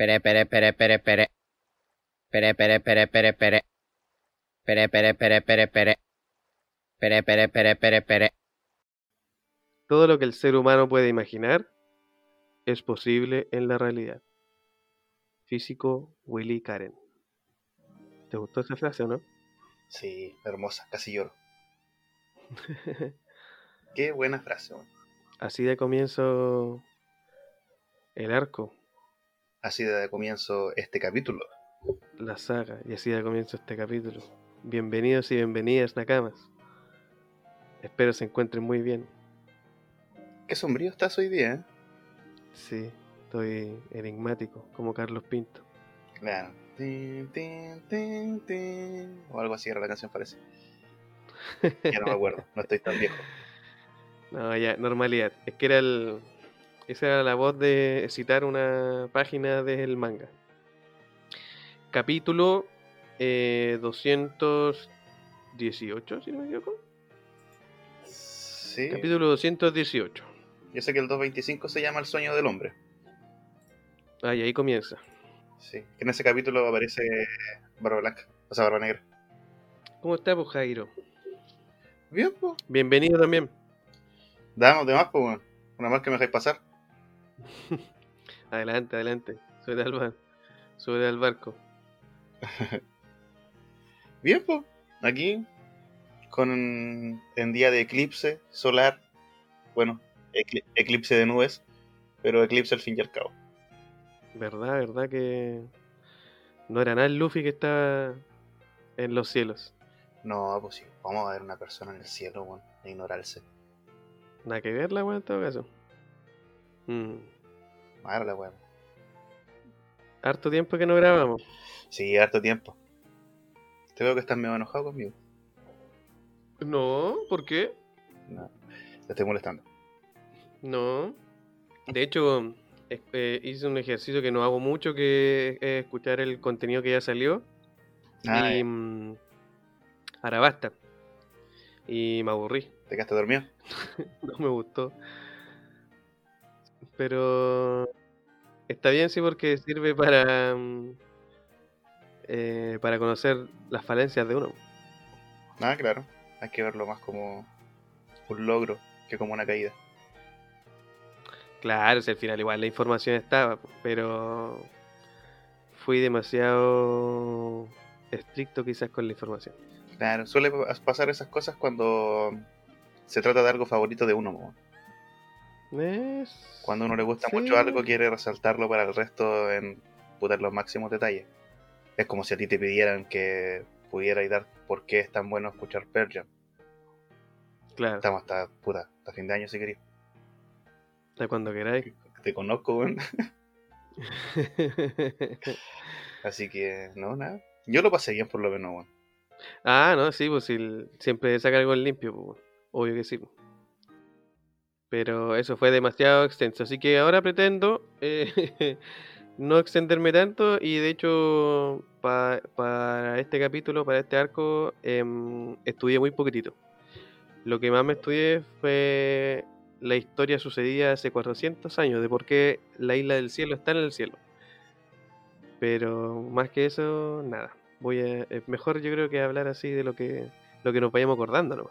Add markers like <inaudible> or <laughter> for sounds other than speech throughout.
Pere, pere, pere, pere, pere. Pere, pere, pere, pere, pere. Pere, pere, pere, pere, pere. Pere, pere, pere, pere, pere. Todo lo que el ser humano puede imaginar es posible en la realidad. Físico Willy Karen. ¿Te gustó esa frase o no? Sí, hermosa, casi lloro. <laughs> Qué buena frase. Así de comienzo el arco, Así de comienzo este capítulo. la saga, y así de comienzo este capítulo. Bienvenidos y bienvenidas, Nakamas. Espero se encuentren muy bien. Qué sombrío estás hoy día, ¿eh? Sí, estoy enigmático, como Carlos Pinto. Claro. Tin, tin, tin. O algo así era la canción, parece. Ya no me acuerdo, no estoy tan viejo. <laughs> No, ya, normalidad. Es que era el. Esa era la voz de citar una página del manga. Capítulo eh, 218, si no me equivoco. Sí. Capítulo 218. Yo sé que el 225 se llama El sueño del hombre. Ah, y ahí comienza. Sí. Que en ese capítulo aparece Barba Blanca, o sea, Barba Negra. ¿Cómo está, pues, Jairo? Bien, pues. Bienvenido también. Damos de más, pues, weón. Una más que me dejáis pasar. <laughs> Adelante, adelante. Sube al, bar- sube al barco. <laughs> Bien, pues. Aquí, con en día de eclipse solar. Bueno, ecli- eclipse de nubes, pero eclipse al fin y al cabo. ¿Verdad, verdad que no era nada el Luffy que estaba en los cielos? No, pues sí. Vamos a ver una persona en el cielo, weón. E ignorarse. Nada que verla, weón, en todo caso. Mm, la weón. Harto tiempo que no grabamos. Sí, harto tiempo. Te veo que estás medio enojado conmigo. No, ¿por qué? No, te estoy molestando. No. De hecho, eh, hice un ejercicio que no hago mucho, que es escuchar el contenido que ya salió. Ah, y ya. mm, ahora basta. Y me aburrí. ¿Te quedaste dormido? <laughs> No me gustó. Pero está bien, sí, porque sirve para, mm, eh, para conocer las falencias de uno. Ah, claro. Hay que verlo más como un logro que como una caída. Claro, si al final igual la información estaba, pero fui demasiado estricto quizás con la información. Claro, suele pa- pasar esas cosas cuando se trata de algo favorito de uno. Es- Cuando uno le gusta sí. mucho algo, quiere resaltarlo para el resto en putar los máximos detalles. Es como si a ti te pidieran que pudierais dar por qué es tan bueno escuchar Pearl Jam. Claro, Estamos hasta, puta, hasta fin de año si queréis. hasta cuando queráis. Te conozco, weón. <laughs> Así que, no, nada. Yo lo pasé bien por lo menos, weón. ah, no, sí, pues si siempre saca algo en limpio, pues, obvio que sí. pues. Pero eso fue demasiado extenso, así que ahora pretendo eh, <laughs> no extenderme tanto y de hecho pa- para este capítulo, para este arco, em, estudié muy poquitito. Lo que más me estudié fue la historia sucedida hace 400 años, de por qué la isla del cielo está en el cielo. Pero más que eso, nada. Voy a, mejor yo creo que hablar así de lo que, lo que nos vayamos acordando, ¿no?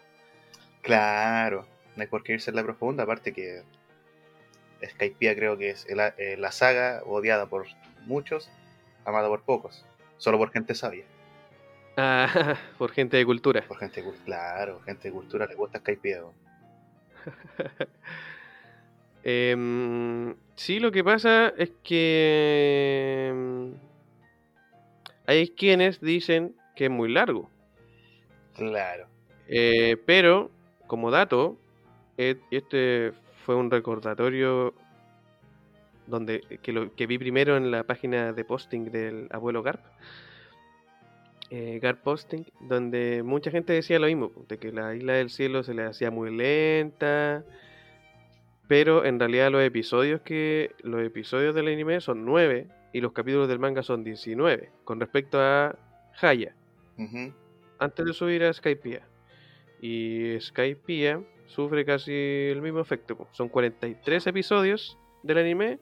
Claro, no hay por qué irse en la profunda, aparte que Skypiea creo que es el- eh, la saga odiada por muchos, amada por pocos, solo por gente sabia, Ah, <laughs> por gente de cultura. por gente cul- claro, gente de cultura le gusta Skypiea. <laughs> Em, sí, lo que pasa es que em, hay quienes dicen que es muy largo. Claro, Eh, pero, como dato, eh, este fue un recordatorio donde que, lo, que vi primero en la página de posting del abuelo Garp. eh, Garp Posting, donde mucha gente decía lo mismo, de que la isla del cielo se le hacía muy lenta. Pero en realidad los episodios que. Los episodios del anime son 9 y los capítulos del manga son 19. Con respecto a Haya antes de subir a Skypiea. Y Skypiea sufre casi el mismo efecto. po. Son 43 episodios del anime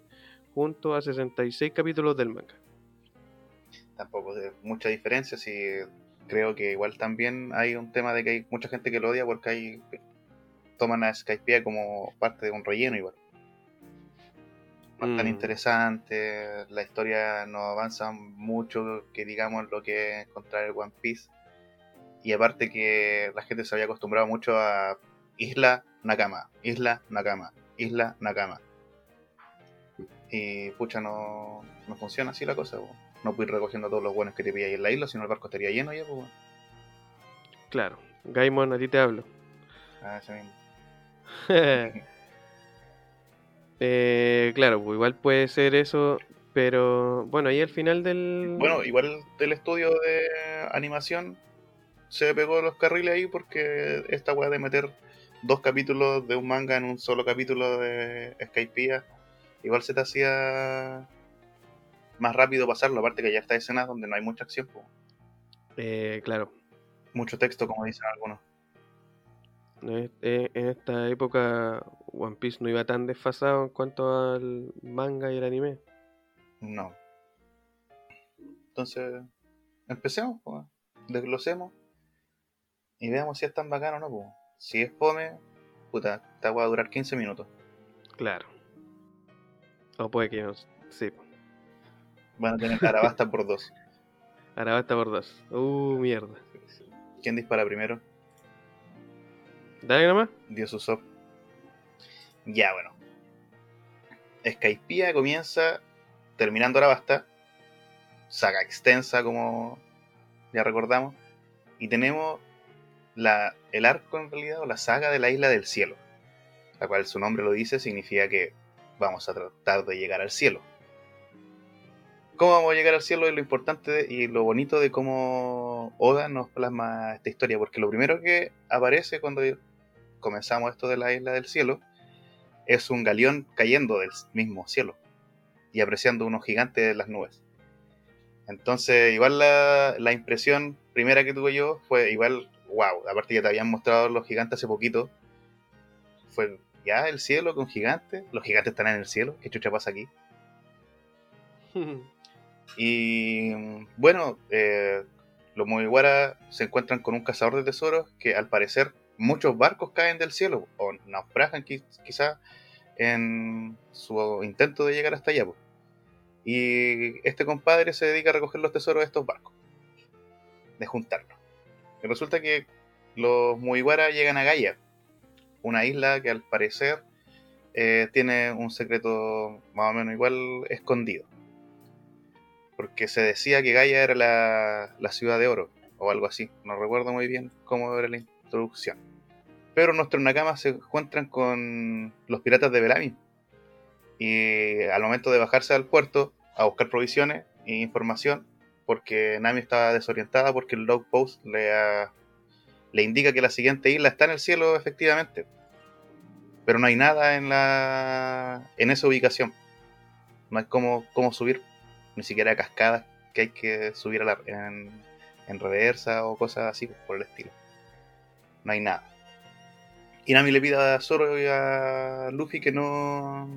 junto a 66 capítulos del manga. Tampoco de mucha diferencia, si creo que igual también hay un tema de que hay mucha gente que lo odia porque hay toman a Skypiea como parte de un relleno igual. No es tan Mm. interesante, la historia no avanza mucho que digamos lo que es encontrar el One Piece. Y aparte que la gente se había acostumbrado mucho a Isla Nakama, Isla Nakama, Isla Nakama. Y pucha, no, no funciona así la cosa. po. No puedes ir recogiendo todos los buenos que te pillas ahí en la isla, sino el barco estaría lleno ya. Pues, Claro, Gaimon, a ti te hablo. ah, ese mismo. <laughs> Eh, claro, pues igual puede ser eso, pero bueno, ahí al final del... Bueno, igual el estudio de animación se pegó los carriles ahí porque esta weá de meter dos capítulos de un manga en un solo capítulo de Skypiea, igual se te hacía más rápido pasarlo, aparte que ya está escenas donde no hay mucha acción. Eh, claro, mucho texto como dicen algunos. eh, eh, en esta época One Piece no iba tan desfasado en cuanto al manga y el anime. No. Entonces, empecemos, po, desglosemos y veamos si es tan bacano o no. po. Si es fome, puta, esta va a durar 15 minutos. Claro. O puede que no. Sí. Van a tener Arabasta por dos. <laughs> Ahora basta por dos. Uh, mierda. ¿Quién dispara primero? Dale nomás. Dios Usopp. Ya, bueno. Skypiea comienza terminando Arabasta. Saga extensa, como ya recordamos. Y tenemos la, el arco, en realidad, o la saga de la Isla del Cielo. La cual su nombre lo dice, significa que vamos a tratar de llegar al cielo. ¿Cómo vamos a llegar al cielo? Es lo importante y lo bonito de cómo Oda nos plasma esta historia. Porque lo primero que aparece cuando comenzamos esto de la isla del cielo, es un galeón cayendo del mismo cielo y apreciando unos gigantes de las nubes. Entonces, igual la, la impresión primera que tuve yo fue igual, wow, aparte que te habían mostrado los gigantes hace poquito, fue ya el cielo con gigantes, los gigantes están en el cielo, ¿qué chucha pasa aquí? <laughs> Y bueno, eh, los Mugiwara se encuentran con un cazador de tesoros que al parecer muchos barcos caen del cielo o naufragan qui- quizá en su intento de llegar hasta allá. po. Y este compadre se dedica a recoger los tesoros de estos barcos, de juntarlos. Resulta que los Mugiwara llegan a Gaia, una isla que al parecer eh, tiene un secreto más o menos igual escondido porque se decía que Gaia era la, la ciudad de oro, o algo así. No recuerdo muy bien cómo era la introducción. Pero nuestros Nakamas se encuentran con los piratas de Belami. Y al momento de bajarse al puerto a buscar provisiones e información, porque Nami estaba desorientada porque el log post le, ha- le indica que la siguiente isla está en el cielo efectivamente. Pero no hay nada en, la, en esa ubicación. No hay cómo, subir ni siquiera cascadas que hay que subir a la- en, en reversa o cosas así por el estilo. No hay nada. Y Nami le pide a Zoro y a Luffy que no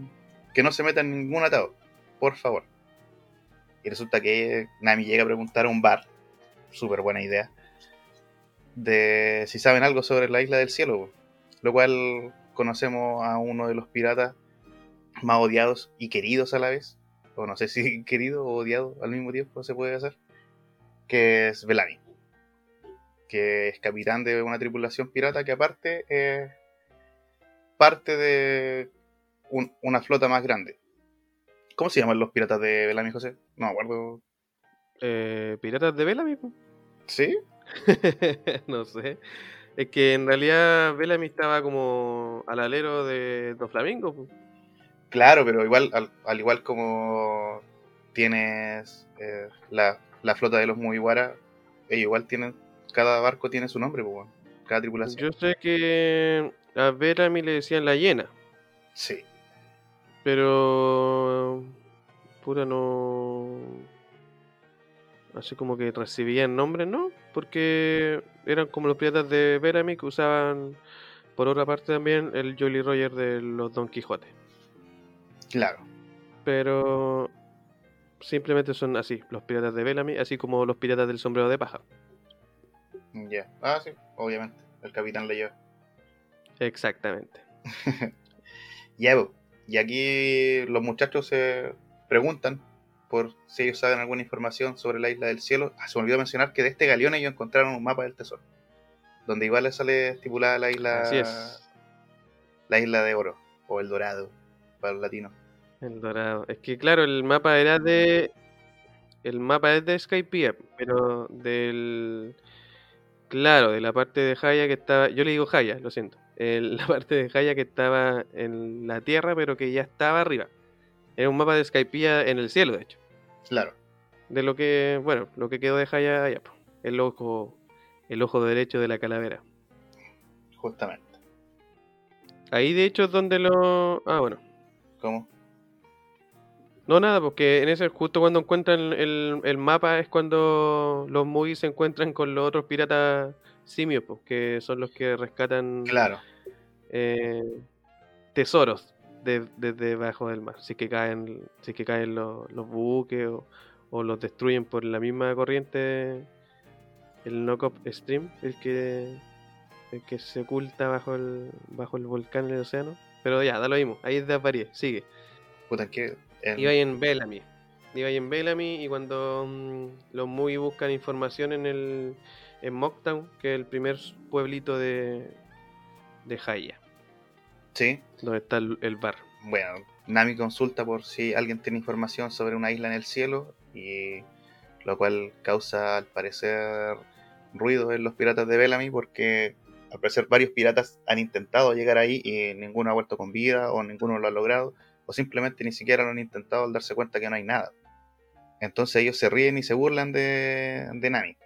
que no se metan en ningún atado, por favor. Y resulta que Nami llega a preguntar a un bar, súper buena idea, de si saben algo sobre la isla del cielo, lo cual conocemos a uno de los piratas más odiados y queridos a la vez, o no sé si <laughs> querido o odiado al mismo tiempo se puede hacer, que es Belami, que es capitán de una tripulación pirata que aparte es parte de un- una flota más grande. ¿Cómo se llaman los piratas de Belami, José? No me acuerdo. Eh, ¿Piratas de Bellamy? ¿Sí? <laughs> no sé. Es que en realidad Bellamy estaba como al alero de Dos Flamingos. po. Claro, pero igual, al, al igual como tienes eh, la, la flota de los Mugiwara, ellos igual tienen, cada barco tiene su nombre, pues, cada tripulación. Yo sé que a Bellamy le decían la hiena, Sí. Pero pura no. Así como que recibían nombres, ¿no? Porque eran como los piratas de Bellamy que usaban, por otra parte también, el Jolly Roger de los Don Quijote. Claro. pero simplemente son así, los piratas de Bellamy, así como los piratas del sombrero de paja. Ya. Ah, sí, obviamente. El capitán le lleva. Exactamente. <laughs> Ya. Y aquí los muchachos se preguntan por si ellos saben alguna información sobre la isla del cielo. Ah, se me olvidó mencionar que de este galeón ellos encontraron un mapa del tesoro. Donde igual le sale estipulada la isla. Así es. La isla de oro. O el dorado. Para los latinos. El dorado. Es que claro, el mapa era de. El mapa es de Skypiea, pero del. Claro, de la parte de Jaya que estaba. Yo le digo Jaya, lo siento. El- <laughs> la parte de Jaya que estaba en la tierra, pero que ya estaba arriba. Era un mapa de Skypiea en el cielo, de hecho. Claro. De lo que, bueno, lo que quedó de Jaya allá, el ojo, el ojo derecho de la calavera. Justamente. Ahí de hecho es donde lo. Ah, bueno. ¿Cómo? No, nada, porque en ese justo cuando encuentran el, el mapa es cuando los movies se encuentran con los otros piratas simios, pues, que son los que rescatan Claro. eh, tesoros de- desde debajo del mar. Si es que caen, si es que caen los, los buques o, o los destruyen por la misma corriente, el knock-up stream, el que, el que se oculta bajo el, bajo el volcán en el océano. Pero ya, da lo mismo, ahí es de Aparie, sigue. Puta, que. en- Iba ahí en Bellamy. Iba ahí en Bellamy y cuando mm, los muy buscan información en el en Mocktown, que es el primer pueblito de de Jaya, Sí. donde está el, el bar. Bueno, Nami consulta por si alguien tiene información sobre una isla en el cielo y lo cual causa al parecer ruido en los piratas de Bellamy porque al parecer varios piratas han intentado llegar ahí y ninguno ha vuelto con vida o ninguno lo ha logrado o simplemente ni siquiera lo han intentado al darse cuenta que no hay nada. Entonces ellos se ríen y se burlan de, de Nami.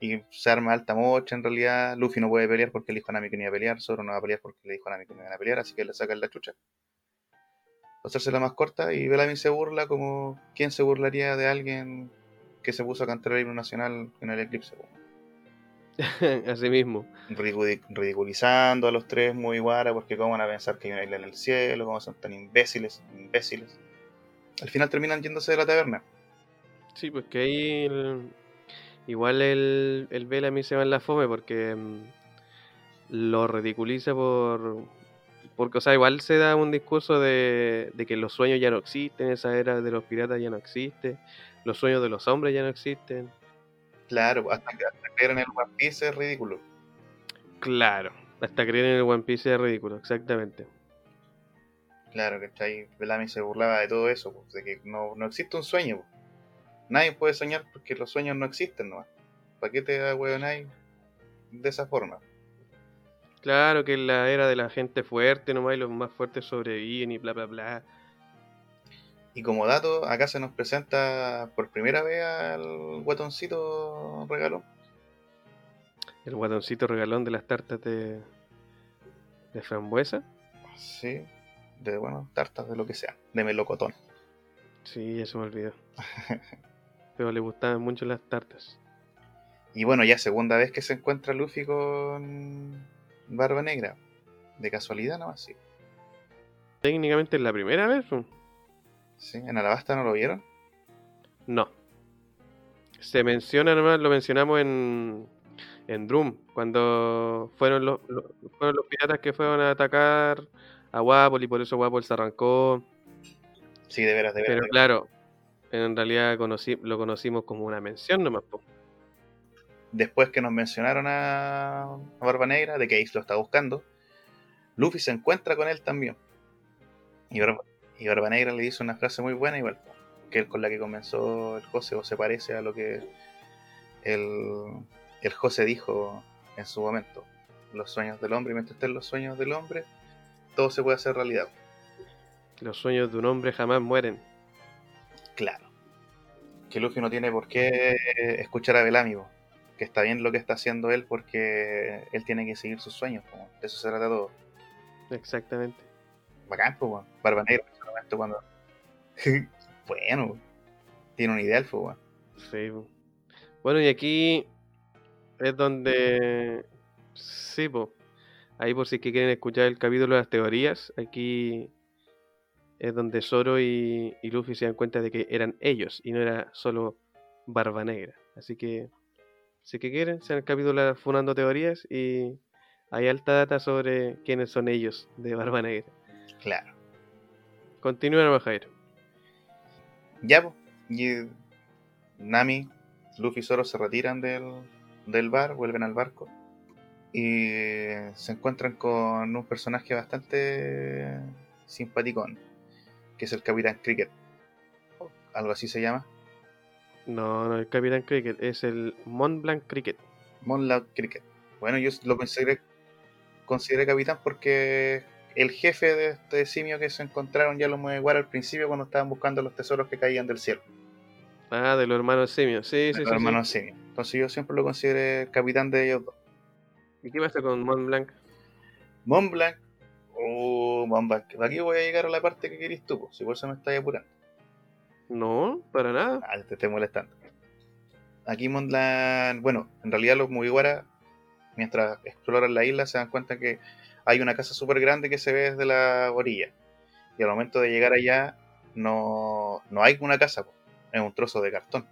Y se arma alta mocha en realidad. Luffy no puede pelear porque le dijo a Nami que no iba a pelear. Zoro no va a pelear porque le dijo a Nami que no iban a pelear, así que le sacan la chucha. Para hacerse más corta y Bellamy se burla como quién se burlaría de alguien que se puso a cantar el himno nacional en el eclipse. <laughs> Así mismo. Ridiculi- ridiculizando a los tres muy guara porque cómo van a pensar que hay una isla en el cielo, cómo son tan imbéciles, imbéciles. Al final terminan yéndose de la taberna. Sí, pues que ahí el- igual el, el Bellamy se va en la fome porque mm, lo ridiculiza por... Porque, o sea, igual se da un discurso de, de que los sueños ya no existen, esa era de los piratas ya no existe, los sueños de los hombres ya no existen. Claro, hasta, que- hasta creer en el One Piece es ridículo. Claro, hasta creer en el One Piece es ridículo, exactamente. Claro, ¿cachai? Bellamy se burlaba de todo eso, de que no, no existe un sueño. Nadie puede soñar porque los sueños no existen nomás. ¿Para qué te da ahí de esa forma? Claro que en la era de la gente fuerte nomás y los más fuertes sobreviven y bla bla bla. Y como dato, acá se nos presenta por primera vez al guatoncito regalo. El guatoncito regalón de las tartas de, de frambuesa. Sí, de bueno, tartas de lo que sea, de melocotón. Sí, se me olvidó. <laughs> Pero le gustaban mucho las tartas. Y bueno, ya segunda vez que se encuentra Luffy con Barba Negra. De casualidad nomás, sí. Técnicamente es la primera vez. Sí, en Alabasta no lo vieron. No. Se menciona nomás, lo mencionamos en, en Drum, cuando fueron los, los- fueron los piratas que fueron a atacar a Wapol y por eso Wapol se arrancó. Sí, de veras, de veras. Pero de veras. claro, en realidad conocí, lo conocimos como una mención nomás. Después que nos mencionaron a, a Barba Negra, de que Ace lo está buscando, Luffy se encuentra con él también. Y Barba, y Barba Negra le dice una frase muy buena, igual, que con la que comenzó el José, o se parece a lo que el, el José dijo en su momento. Los sueños del hombre, mientras estén los sueños del hombre, todo se puede hacer realidad. Los sueños de un hombre jamás mueren. Claro. Que Luffy no tiene por qué escuchar a Bellamy, po. que está bien lo que está haciendo él porque él tiene que seguir sus sueños, po. de eso se trata todo. Exactamente. Bacán, pues. Barba Negra en ese momento cuando. <laughs> bueno, weón. tiene un ideal, pues. Sí. po. Bueno, y aquí es donde. Sí, po. Ahí por si es que quieren escuchar el capítulo de las teorías, aquí es donde Zoro y, y Luffy se dan cuenta de que eran ellos y no era solo Barba Negra. Así que, si que quieren, se han capítulo funando teorías y hay alta data sobre quiénes son ellos de Barba Negra. Claro. Continúa, Jairo. Ya, pues. Y Nami, Luffy y Zoro se retiran del, del bar, vuelven al barco. Y se encuentran con un personaje bastante simpaticón, que es el Capitán Cricket. Algo así se llama. No, no, el Capitán Cricket es el Mont Blanc Cricket. Mont Blanc Cricket. Bueno, yo lo consideré, consideré capitán porque el jefe de este simio que se encontraron ya los Mueguara al principio cuando estaban buscando los tesoros que caían del cielo. Ah, de los hermanos simios, sí, de sí, los sí, hermanos sí. simios. Entonces yo siempre lo consideré capitán de ellos dos. ¿Y qué pasa con Mont Blanc? Mont Blanc. Oh, Blanc. Aquí voy a llegar a la parte que querís tú, po, si por eso me estáis apurando. No, para nada. Ah, te estoy molestando. Aquí Mont Blanc. Bueno, en realidad los Mugiwara, mientras exploran la isla, se dan cuenta que hay una casa súper grande que se ve desde la orilla. Y al momento de llegar allá, no, no hay una casa, po, es un trozo de cartón.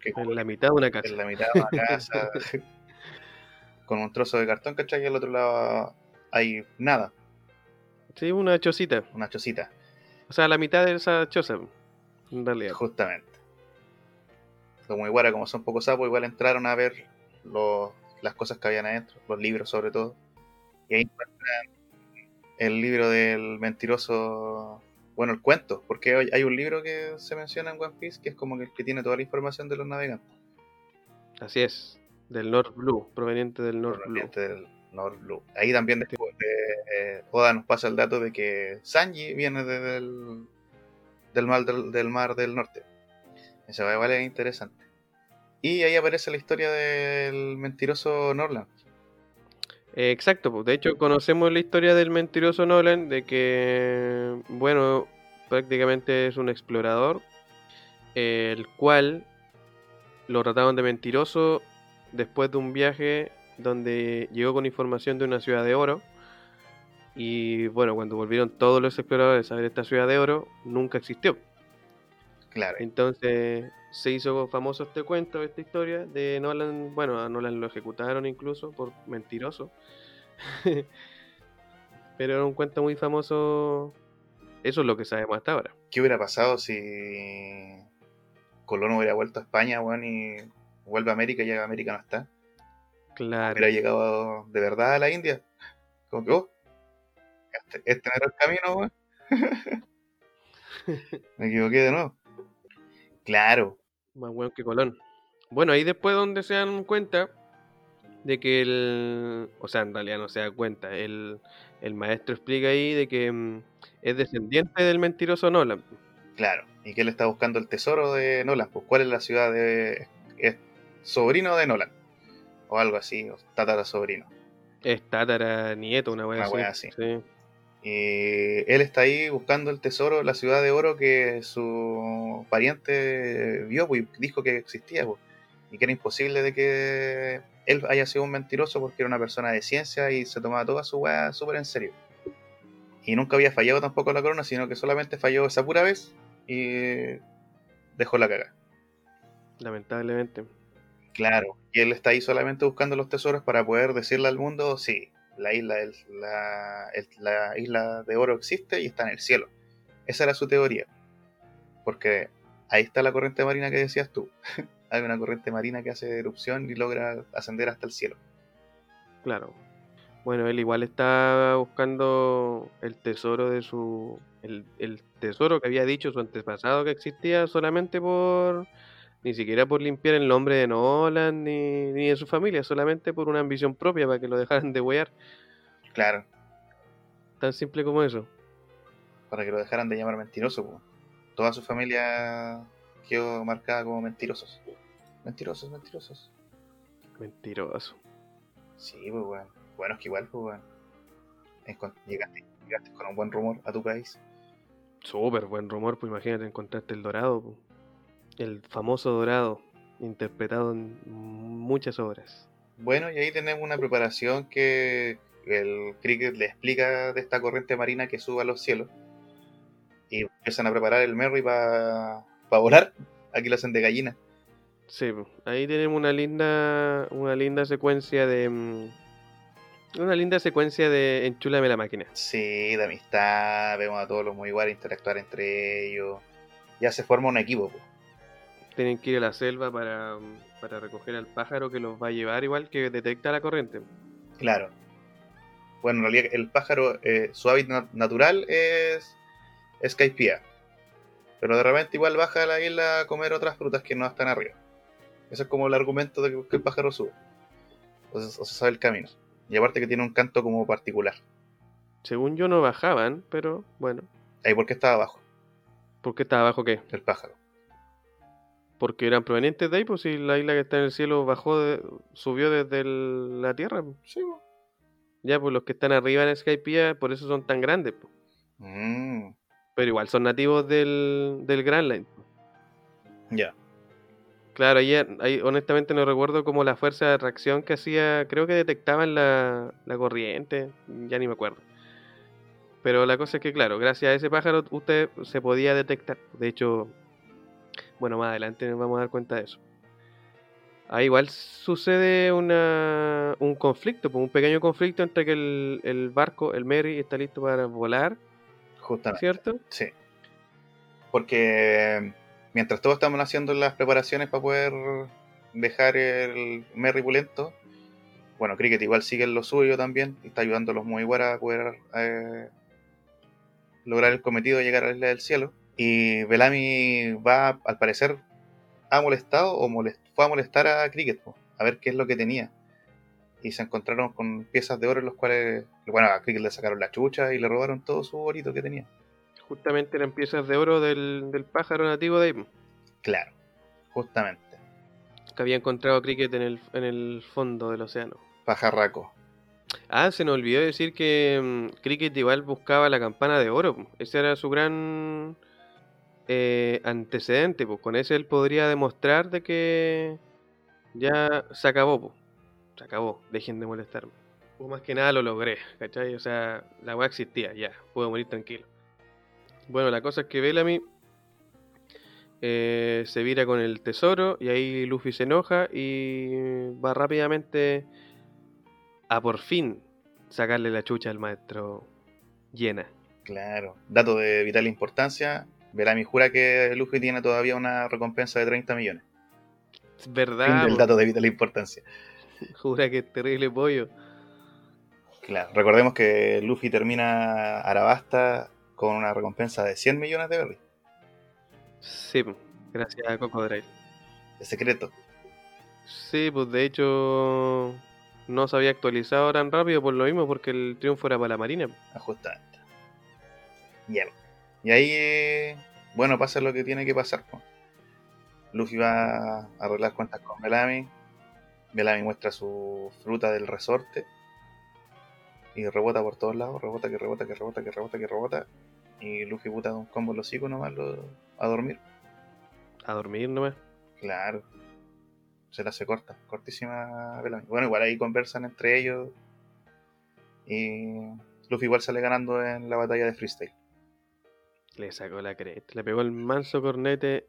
Que En la mitad de una casa. en la mitad de una casa <laughs> con un trozo de cartón, ¿cachai? Y al otro lado hay nada, Sí, una chocita. una chocita, O sea, la mitad de esa choza, en realidad. justamente. Los Mugiwara, como son pocos sapos, igual entraron a ver los- las cosas que habían adentro, los libros sobre todo. Y ahí encuentran el libro del mentiroso, bueno, el cuento, porque hay, un libro que se menciona en One Piece que es como el que tiene toda la información de los navegantes. Así es. Del North Blue, proveniente del North Blue. proveniente del North Blue. Ahí también de, eh, Oda nos pasa el dato de que Sanji viene de- del, del, mar del, del mar del norte. Eso igual es interesante. Y ahí aparece la historia del mentiroso Norland. Eh, exacto, pues de hecho conocemos la historia del mentiroso Nolan, de que, bueno, prácticamente es un explorador, el cual lo trataban de mentiroso después de un viaje donde llegó con información de una ciudad de oro. Y bueno, cuando volvieron todos los exploradores a ver esta ciudad de oro, nunca existió. Claro. Entonces se hizo famoso este cuento, esta historia de Nolan. Bueno, a Nolan lo ejecutaron incluso por mentiroso. <laughs> Pero era un cuento muy famoso. Eso es lo que sabemos hasta ahora. ¿Qué hubiera pasado si Colón hubiera vuelto a España, weón, y vuelve a América y llega a América no está? Claro. Hubiera llegado de verdad a la India. Como que, oh, este, no era el camino, weón. <laughs> Me equivoqué de nuevo. Claro, Más bueno que Colón. Bueno, ahí después donde se dan cuenta de que el... O sea, en realidad no se da cuenta. El, el maestro explica ahí de que mm, es descendiente del mentiroso Nolan. claro. Y que él está buscando el tesoro de Nolan. Pues, ¿cuál es la ciudad de. es sobrino de Nolan? O algo así, o tatara sobrino. Es tatara nieto, una wea Una así. wea así. Sí. Y él está ahí buscando el tesoro, la ciudad de oro que su pariente vio pues, y dijo que existía. pues, y que era imposible de que él haya sido un mentiroso porque era una persona de ciencia y se tomaba toda su weá súper en serio. Y nunca había fallado tampoco la corona, sino que solamente falló esa pura vez y dejó la caga. Lamentablemente. Claro, y él está ahí solamente buscando los tesoros para poder decirle al mundo, sí, la isla, la, el- la isla de oro existe y está en el cielo. Esa era su teoría. Porque ahí está la corriente marina que decías tú. <laughs> Hay una corriente marina que hace erupción y logra ascender hasta el cielo. Claro. Bueno, él igual está buscando el tesoro de su. El, el tesoro que había dicho su antepasado que existía solamente por. Ni siquiera por limpiar el nombre de Nolan ni, ni de su familia, solamente por una ambición propia para que lo dejaran de wear. Claro, Tan simple como eso. para que lo dejaran de llamar mentiroso. po. Toda su familia quedó marcada como mentirosos. Mentirosos, mentirosos. Mentiroso. Sí, pues bueno. Bueno, es que igual, pues bueno. Encon- Llegaste, llegaste con un buen rumor a tu país. Súper buen rumor, pues imagínate encontraste el dorado. po. El famoso dorado, interpretado en muchas obras. Bueno, y ahí tenemos una preparación que el cricket le explica de esta corriente marina que sube a los cielos. Y empiezan a preparar el Merry para volar. Aquí lo hacen de gallina. Sí, ahí tenemos una linda, una linda secuencia de, mm, una linda secuencia de enchúlame la máquina. Sí, de amistad. Vemos a todos los muy iguales interactuar entre ellos. Ya se forma un equipo. po. Tienen que ir a la selva para, para recoger al pájaro que los va a llevar igual que detecta la corriente. Claro. Bueno, en realidad el pájaro, eh, su hábitat natural es Skypiea. Pero de repente igual baja a la isla a comer otras frutas que no están arriba. Ese es como el argumento de que, el pájaro sube. O se, o se sabe el camino. Y aparte que tiene un canto como particular. Según yo no bajaban, pero bueno. Ahí porque estaba abajo, ¿Por qué estaba abajo qué? el pájaro. Porque eran provenientes de ahí, pues si la isla que está en el cielo bajó, de- subió desde el- la tierra. pues. Sí, po. Ya, pues los que están arriba en Skypiea, por eso son tan grandes. pues. Mm, Pero igual son nativos del, del Grand Line. ya. Claro, ahí, ahí honestamente no recuerdo como la fuerza de atracción que hacía, creo que detectaban la, la corriente, ya ni me acuerdo. Pero la cosa es que, claro, gracias a ese pájaro usted se podía detectar. De hecho, bueno, más adelante nos vamos a dar cuenta de eso. Ahí igual sucede una, un conflicto, pues, un pequeño conflicto entre que el, el barco, el Mary, está listo para volar, Justamente. ¿cierto? Sí. Porque mientras todos estamos haciendo las preparaciones para poder dejar el Merry Pulento, bueno, Cricket igual sigue en lo suyo también y está ayudando a los Mugiwara a poder eh, lograr el cometido de llegar a la isla del cielo. Y Bellamy va, al parecer, ha molestado o molest- fue a molestar a Cricket, po, a ver qué es lo que tenía. Y se encontraron con piezas de oro en los cuales, bueno, a Cricket le sacaron la chucha y le robaron todo su orito que tenía. Justamente eran piezas de oro del, del pájaro nativo de ahí, Claro, justamente. que había encontrado Cricket en el, en el fondo del océano. Pajarraco. Ah, se nos olvidó decir que mm, Cricket igual buscaba la campana de oro. Ese era su gran eh, antecedente. Pues con ese él podría demostrar de que ya se acabó. Se acabó. Dejen de molestarme. O más que nada lo logré. ¿Cachai? O sea, la weá existía. Ya. Puedo morir tranquilo. Bueno, la cosa es que Bellamy eh, se vira con el tesoro y ahí Luffy se enoja y va rápidamente a por fin sacarle la chucha al maestro llena. Claro. Dato de vital importancia. Bellamy jura que Luffy tiene todavía una recompensa de 30 millones. Es verdad, po. dato de vital importancia. <laughs> jura que es terrible pollo. Claro. Recordemos que Luffy termina Arabasta con una recompensa de 100 millones de berries. Sí, gracias a Cocodrile. De secreto. Sí, pues de hecho no se había actualizado tan rápido por lo mismo porque el triunfo era para la marina. Justamente. Bien. Y ahí, eh, bueno, pasa lo que tiene que pasar. Luffy va a arreglar cuentas con Bellamy. Bellamy muestra su fruta del resorte. Y rebota por todos lados. Rebota, que rebota, que rebota, que rebota, que rebota. Y Luffy puta de un combo los hocico nomás lo- a dormir. A dormir nomás. Claro. Se la hace corta, cortísima Bellamy. Bueno, igual ahí conversan entre ellos. Y Luffy igual sale ganando en la batalla de freestyle. Le sacó la cresta. Le pegó el manso cornete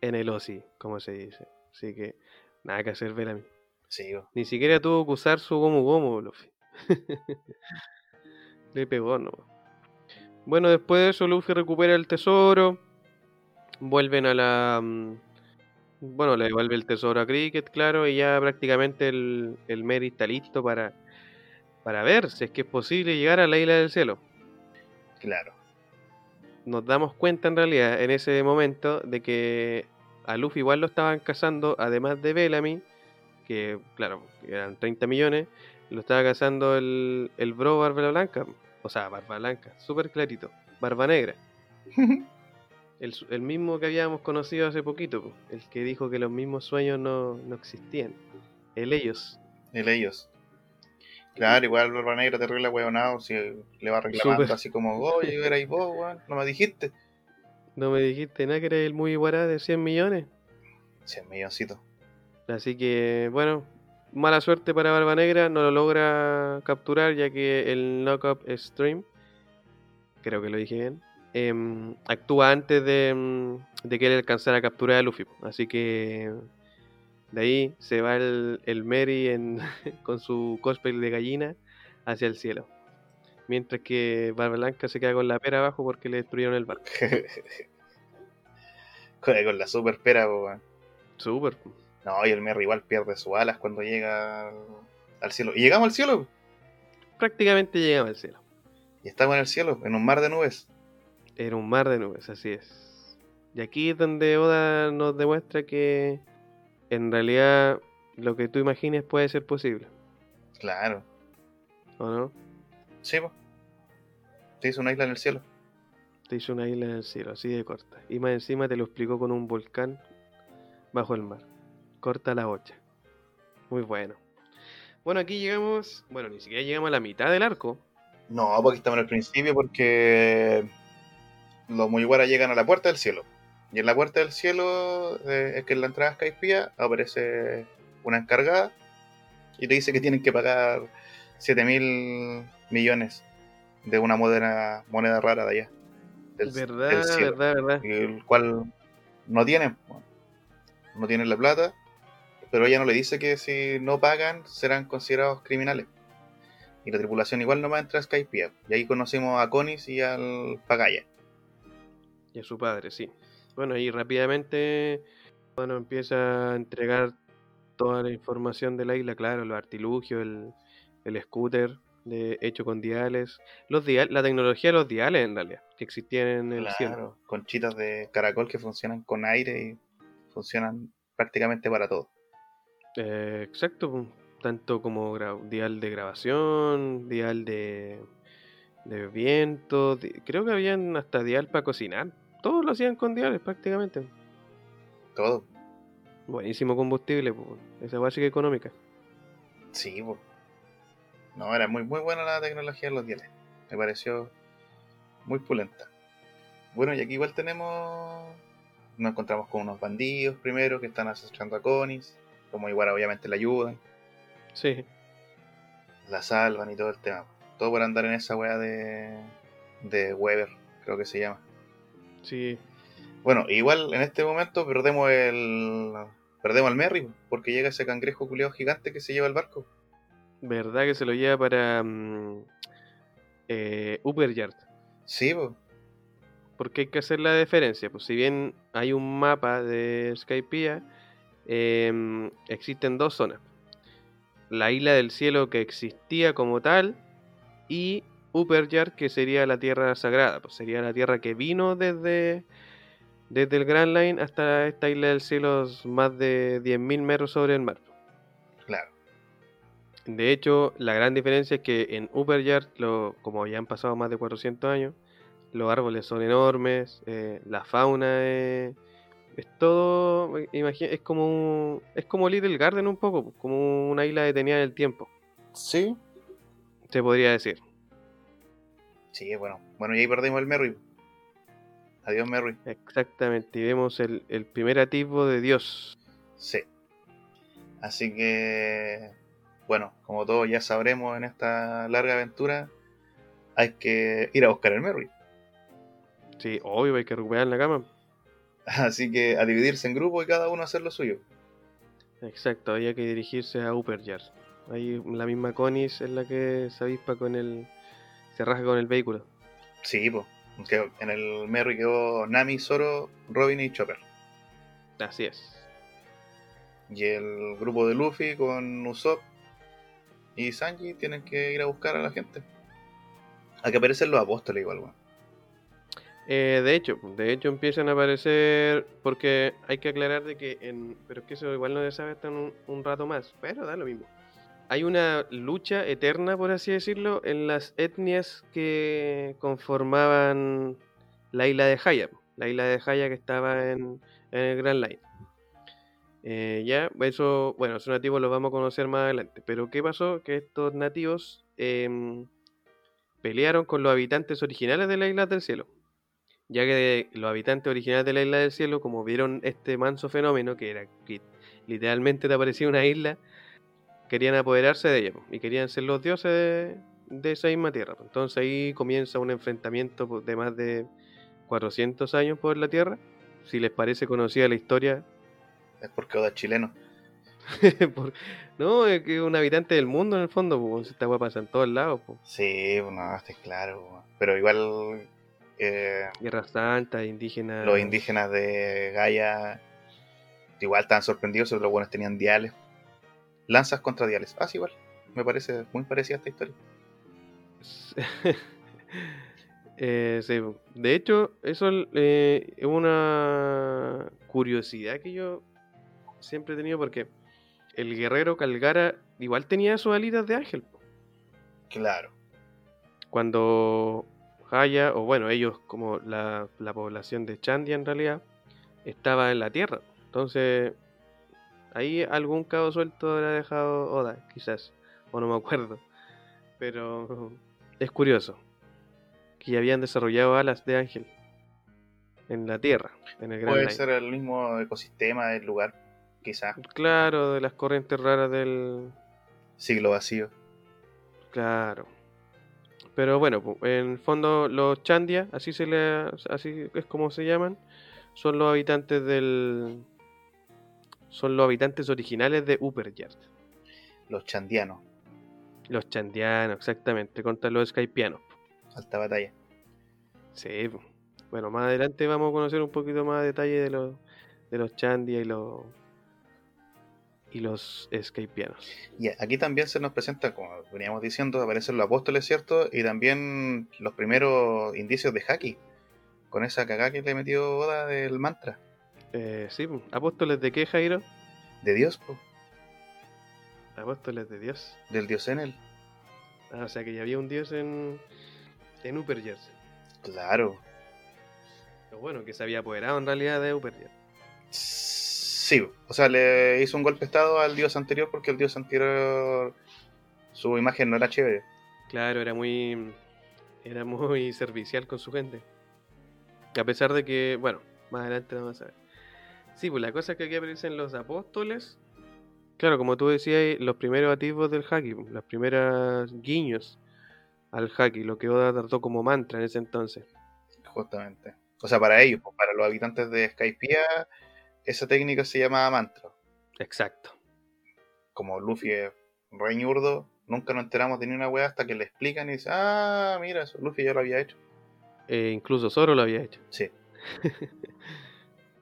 en el OSI, como se dice. Así que nada que hacer Bellamy. Sí. Ni siquiera tuvo que usar su gomu gomu, Luffy. <laughs> Le pegó, no. Bueno, después de eso, Luffy recupera el tesoro. Vuelven a la. mm, Bueno, le devuelve el tesoro a Cricket, claro, y ya prácticamente el, el Mary está listo para, para ver si es que es posible llegar a la isla del cielo. claro. Nos damos cuenta en realidad en ese momento de que a Luffy igual lo estaban cazando, además de Bellamy, que claro, que eran 30 millones, lo estaba cazando el, el bro Barba Blanca, o sea, Barba Blanca, súper clarito, Barba Negra, <laughs> el, el mismo que habíamos conocido hace poquito, po, el que dijo que los mismos sueños no, no existían, el ellos. El ellos. Claro, igual Barba Negra terrible hueonado si le va reclamando así como, oye, erais vos, weón, no me dijiste. No me dijiste nada que era el muy guará de 100 millones. 100 milloncitos. Así que, bueno, mala suerte para Barba Negra, no lo logra capturar ya que el Knockup Stream, creo que lo dije bien, em, actúa antes de, mm, de que él alcanzara a capturar a Luffy. Así que de ahí se va el, el Mary en- <laughs> con su cosplay de gallina hacia el cielo. Mientras que Barba Blanca se queda con la pera abajo porque le destruyeron el barco. <laughs> con, la super pera, weón. Súper. No, y el Merry igual pierde sus alas cuando llega al, al cielo. Y llegamos al cielo. Prácticamente llegamos al cielo. Y estamos en el cielo, en un mar de nubes. Era un mar de nubes, así es. Y aquí es donde Oda nos demuestra que en realidad lo que tú imagines puede ser posible, Claro. ¿o no? Sí, po. Te hizo una isla en el cielo. Te hizo una isla en el cielo, así de corta. Y más encima te lo explicó con un volcán bajo el mar. Corta la bocha. Muy bueno. Bueno, aquí llegamos. Bueno, ni siquiera llegamos a la mitad del arco. No, porque estamos en el principio porque los Mugiwara llegan a la puerta del cielo. Y en la puerta del cielo eh, es que en la entrada a Skypiea aparece una encargada y te dice que tienen que pagar 7 mil millones de una moneda, moneda rara de allá. Del, verdad, del cielo. verdad, verdad. El cual no tienen. No tienen la plata. Pero ella no le dice que si no pagan serán considerados criminales. Y la tripulación igual no va a entrar a Skypiea. Y ahí conocimos a Conis y al Pagaya. Y a su padre, sí. Bueno, y rápidamente bueno, empieza a entregar toda la información de la isla, claro, los artilugios, el, el scooter de, hecho con diales, los dial, la tecnología de los diales en realidad, que existían en el cielo. Claro, conchitas de caracol que funcionan con aire y funcionan prácticamente para todo. Eh, exacto, tanto como dial de grabación, dial de, de viento, di- creo que habían hasta dial para cocinar, todos lo hacían con diales prácticamente. Todo. Buenísimo combustible, pu, esa básica económica. Sí, po. No, era muy, muy buena la tecnología de los diales. Me pareció muy pulenta. Bueno, y aquí igual tenemos. Nos encontramos con unos bandidos primero que están acechando a Conis. Como igual obviamente le ayudan, Sí, la salvan y todo el tema. Todo por andar en esa weá de. de Weber, creo que se llama. Sí, Bueno, igual en este momento perdemos el. Perdemos al Merry, porque llega ese cangrejo culeado gigante que se lleva el barco. verdad que se lo lleva para eh, Upper Yard. Sí, pues. Porque hay que hacer la diferencia. Pues si bien hay un mapa de Skypiea, em, existen dos zonas. La isla del cielo que existía como tal y Upper Yard que sería la tierra sagrada. Pues sería la tierra que vino desde, desde el Grand Line hasta esta isla del cielo más de 10.000 metros sobre el mar. Claro. De hecho, la gran diferencia es que en Upper Yard, lo, como ya han pasado más de 400 años, los árboles son enormes, eh, la fauna es, es todo, es como un- es como Little Garden un poco, pues, como una isla detenida en el tiempo, Sí. se podría decir. Sí, bueno. Bueno, y ahí perdimos el Merry. Adiós, Merry. Exactamente, y vemos el, el primer atisbo de Dios. Sí. Así que, bueno, como todos ya sabremos en esta larga aventura, hay que ir a buscar el Merry. Sí, obvio, hay que recuperar la cama. <laughs> Así que a dividirse en grupos y cada uno hacer lo suyo. Exacto, había que dirigirse a Upper Yard. Ahí la misma Conis es la que se avispa con el, se raja con el vehículo. Sí, pues. En el Merry quedó Nami, Zoro, Robin y Chopper. Así es. Y el grupo de Luffy con Usopp y Sanji tienen que ir a buscar a la gente. A que aparecen los apóstoles igual, weón. Eh, de hecho, de hecho empiezan a aparecer porque hay que aclarar de que en, pero es que eso igual no se sabe hasta un rato más, pero da lo mismo. Hay una lucha eterna, por así decirlo, en las etnias que conformaban la isla de Jaya, la isla de Jaya que estaba en, en el Grand Line. Eh, ya, eso, bueno, esos nativos los vamos a conocer más adelante. Pero ¿qué pasó? Que estos nativos em, pelearon con los habitantes originales de la isla del cielo ya que los habitantes originales de la isla del cielo, como vieron este manso fenómeno, que era que literalmente te aparecía una isla, querían apoderarse de ella y querían ser los dioses de, de esa misma tierra. Entonces ahí comienza un enfrentamiento de más de 400 años por la Tierra. Si les parece conocida la historia. Es porque Oda es chileno. <laughs> por- No, es que un habitante del mundo en el fondo, pues esta weá pasa en todos lados, pues. Sí, no, está claro. Pero igual eh, Guerra Santa, indígenas. los indígenas de Gaia igual estaban sorprendidos sobre los buenos tenían diales. Lanzas contra diales. Ah, sí, igual. Me parece muy parecida a esta historia. <laughs> Eh, sí. De hecho, eso eh, es una curiosidad que yo siempre he tenido porque el guerrero Calgara igual tenía sus alitas de ángel. Claro. Cuando Haya, o bueno, ellos como la, la población de Chandia en realidad, estaba en la tierra. Entonces, ahí algún cabo suelto habrá dejado Oda, quizás, o no me acuerdo. Pero es curioso que ya habían desarrollado alas de ángel en la tierra, en el Gran Puede ser el mismo ecosistema del lugar, quizás. Claro, de las corrientes raras del, Siglo vacío. Claro. Pero bueno, en el fondo los Chandia, así se le así es como se llaman, son los habitantes del son los habitantes originales de Upperyard. Los chandianos. Los Chandianos, exactamente, contra los Skypianos. Alta batalla. Sí. Bueno, más adelante vamos a conocer un poquito más detalle de los de los Chandia y los y los Skypianos. Y aquí también se nos presenta, como veníamos diciendo, aparecen los apóstoles, ¿cierto? Y también los primeros indicios de Haki. Con esa cagada que le metió Oda del mantra. Eh, sí, apóstoles de qué, Jairo? De Dios, po, Apóstoles de Dios. del Dios en él. Ah, o sea que ya había un dios en, en Upperyard. Claro. Lo bueno, que se había apoderado en realidad de Upperyard. Sí, o sea, le hizo un golpe de estado al dios anterior porque el dios anterior, su imagen no era chévere. Claro, era muy. Era muy <laughs> servicial con su gente. A pesar de que, bueno, más adelante vamos a ver. Sí, pues la cosa es que aquí aparecen los apóstoles. Claro, como tú decías, los primeros atisbos del haki, pues, las primeras guiños al haki, lo que Oda trató como mantra en ese entonces. Justamente. O sea, para ellos, pues, para los habitantes de Skypiea, esa técnica se llama mantra. Exacto. Como Luffy es re ñurdo, nunca nos enteramos de ni una wea hasta que le explican y dice, ah, mira, eso Luffy ya lo había hecho. Eh, incluso Zoro lo había hecho. Sí. <laughs>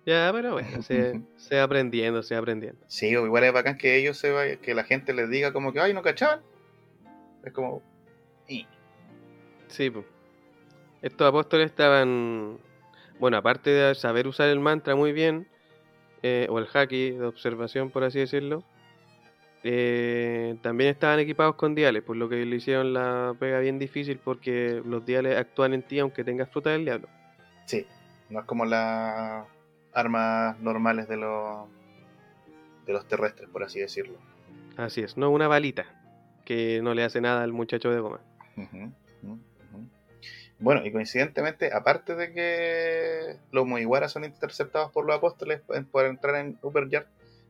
Ya, pero bueno, <laughs> se, se va aprendiendo, se aprendiendo. Sí, o igual es bacán que ellos se vayan, que la gente les diga como que, ay, no cachaban. Es como, y Sí, po. estos apóstoles estaban, bueno, aparte de saber usar el mantra muy bien, eh, o el haki de observación, por así decirlo, eh, también estaban equipados con diales, por lo que le hicieron la pega bien difícil porque los diales actúan en ti aunque tengas fruta del diablo. sí, no es como las armas normales de los de los terrestres, por así decirlo. Así es, no una balita que no le hace nada al muchacho de goma. Bueno, y coincidentemente, aparte de que los Mugiwara son interceptados por los apóstoles por entrar en Upperyard,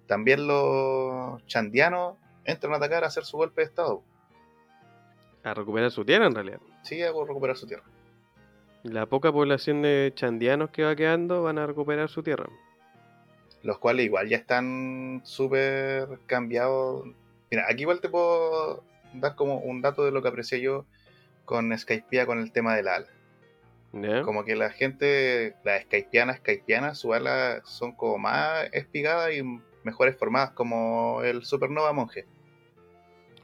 también los chandianos entran a atacar a hacer su golpe de estado. A recuperar su tierra en realidad. Sí, a recuperar su tierra. La poca población de chandianos que va quedando van a recuperar su tierra. Los cuales igual ya están súper cambiados. Mira, aquí igual te puedo dar como un dato de lo que aprecié yo con Skypiea con el tema del ala. Como que la gente, las skypianas, skypianas, sus alas son como más espigadas y mejores formadas como el Supernova Monje.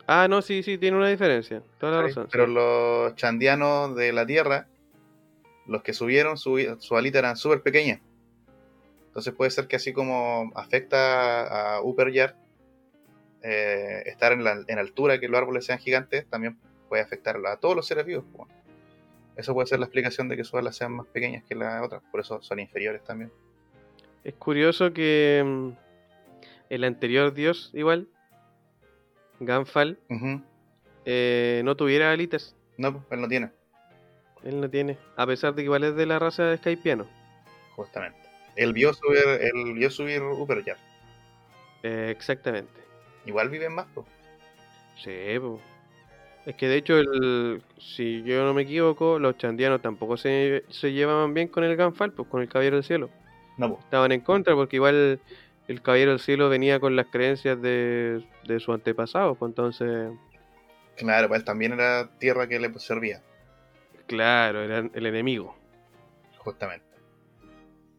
Ah, no, sí, sí, tiene una diferencia. Toda la razón. Pero sí. los chandianos de la Tierra, los que subieron, su, su alita eran súper pequeñas. Entonces puede ser que así como afecta a Upperyard, eh, estar en, la, en altura, que los árboles sean gigantes, también puede afectar a todos los seres vivos. pues. Eso puede ser la explicación de que sus alas sean más pequeñas que las otras, por eso son inferiores también. Es curioso que mm, el anterior dios, igual, Ganfal, eh, no tuviera alitas. No, él no tiene, Él no tiene. A pesar de que igual es de la raza de Skypiano. justamente. Él vio subir, él vio subir. Eh, exactamente. Igual viven más, pues. Sí, po. Es que de hecho, el, si yo no me equivoco, los chandianos tampoco se, se llevaban bien con el Ganfal, pues con el Caballero del Cielo. No, po. Estaban en contra porque igual el Caballero del Cielo venía con las creencias de, de su antepasado, pues entonces, claro, él también era tierra que le servía, claro, era el enemigo. justamente.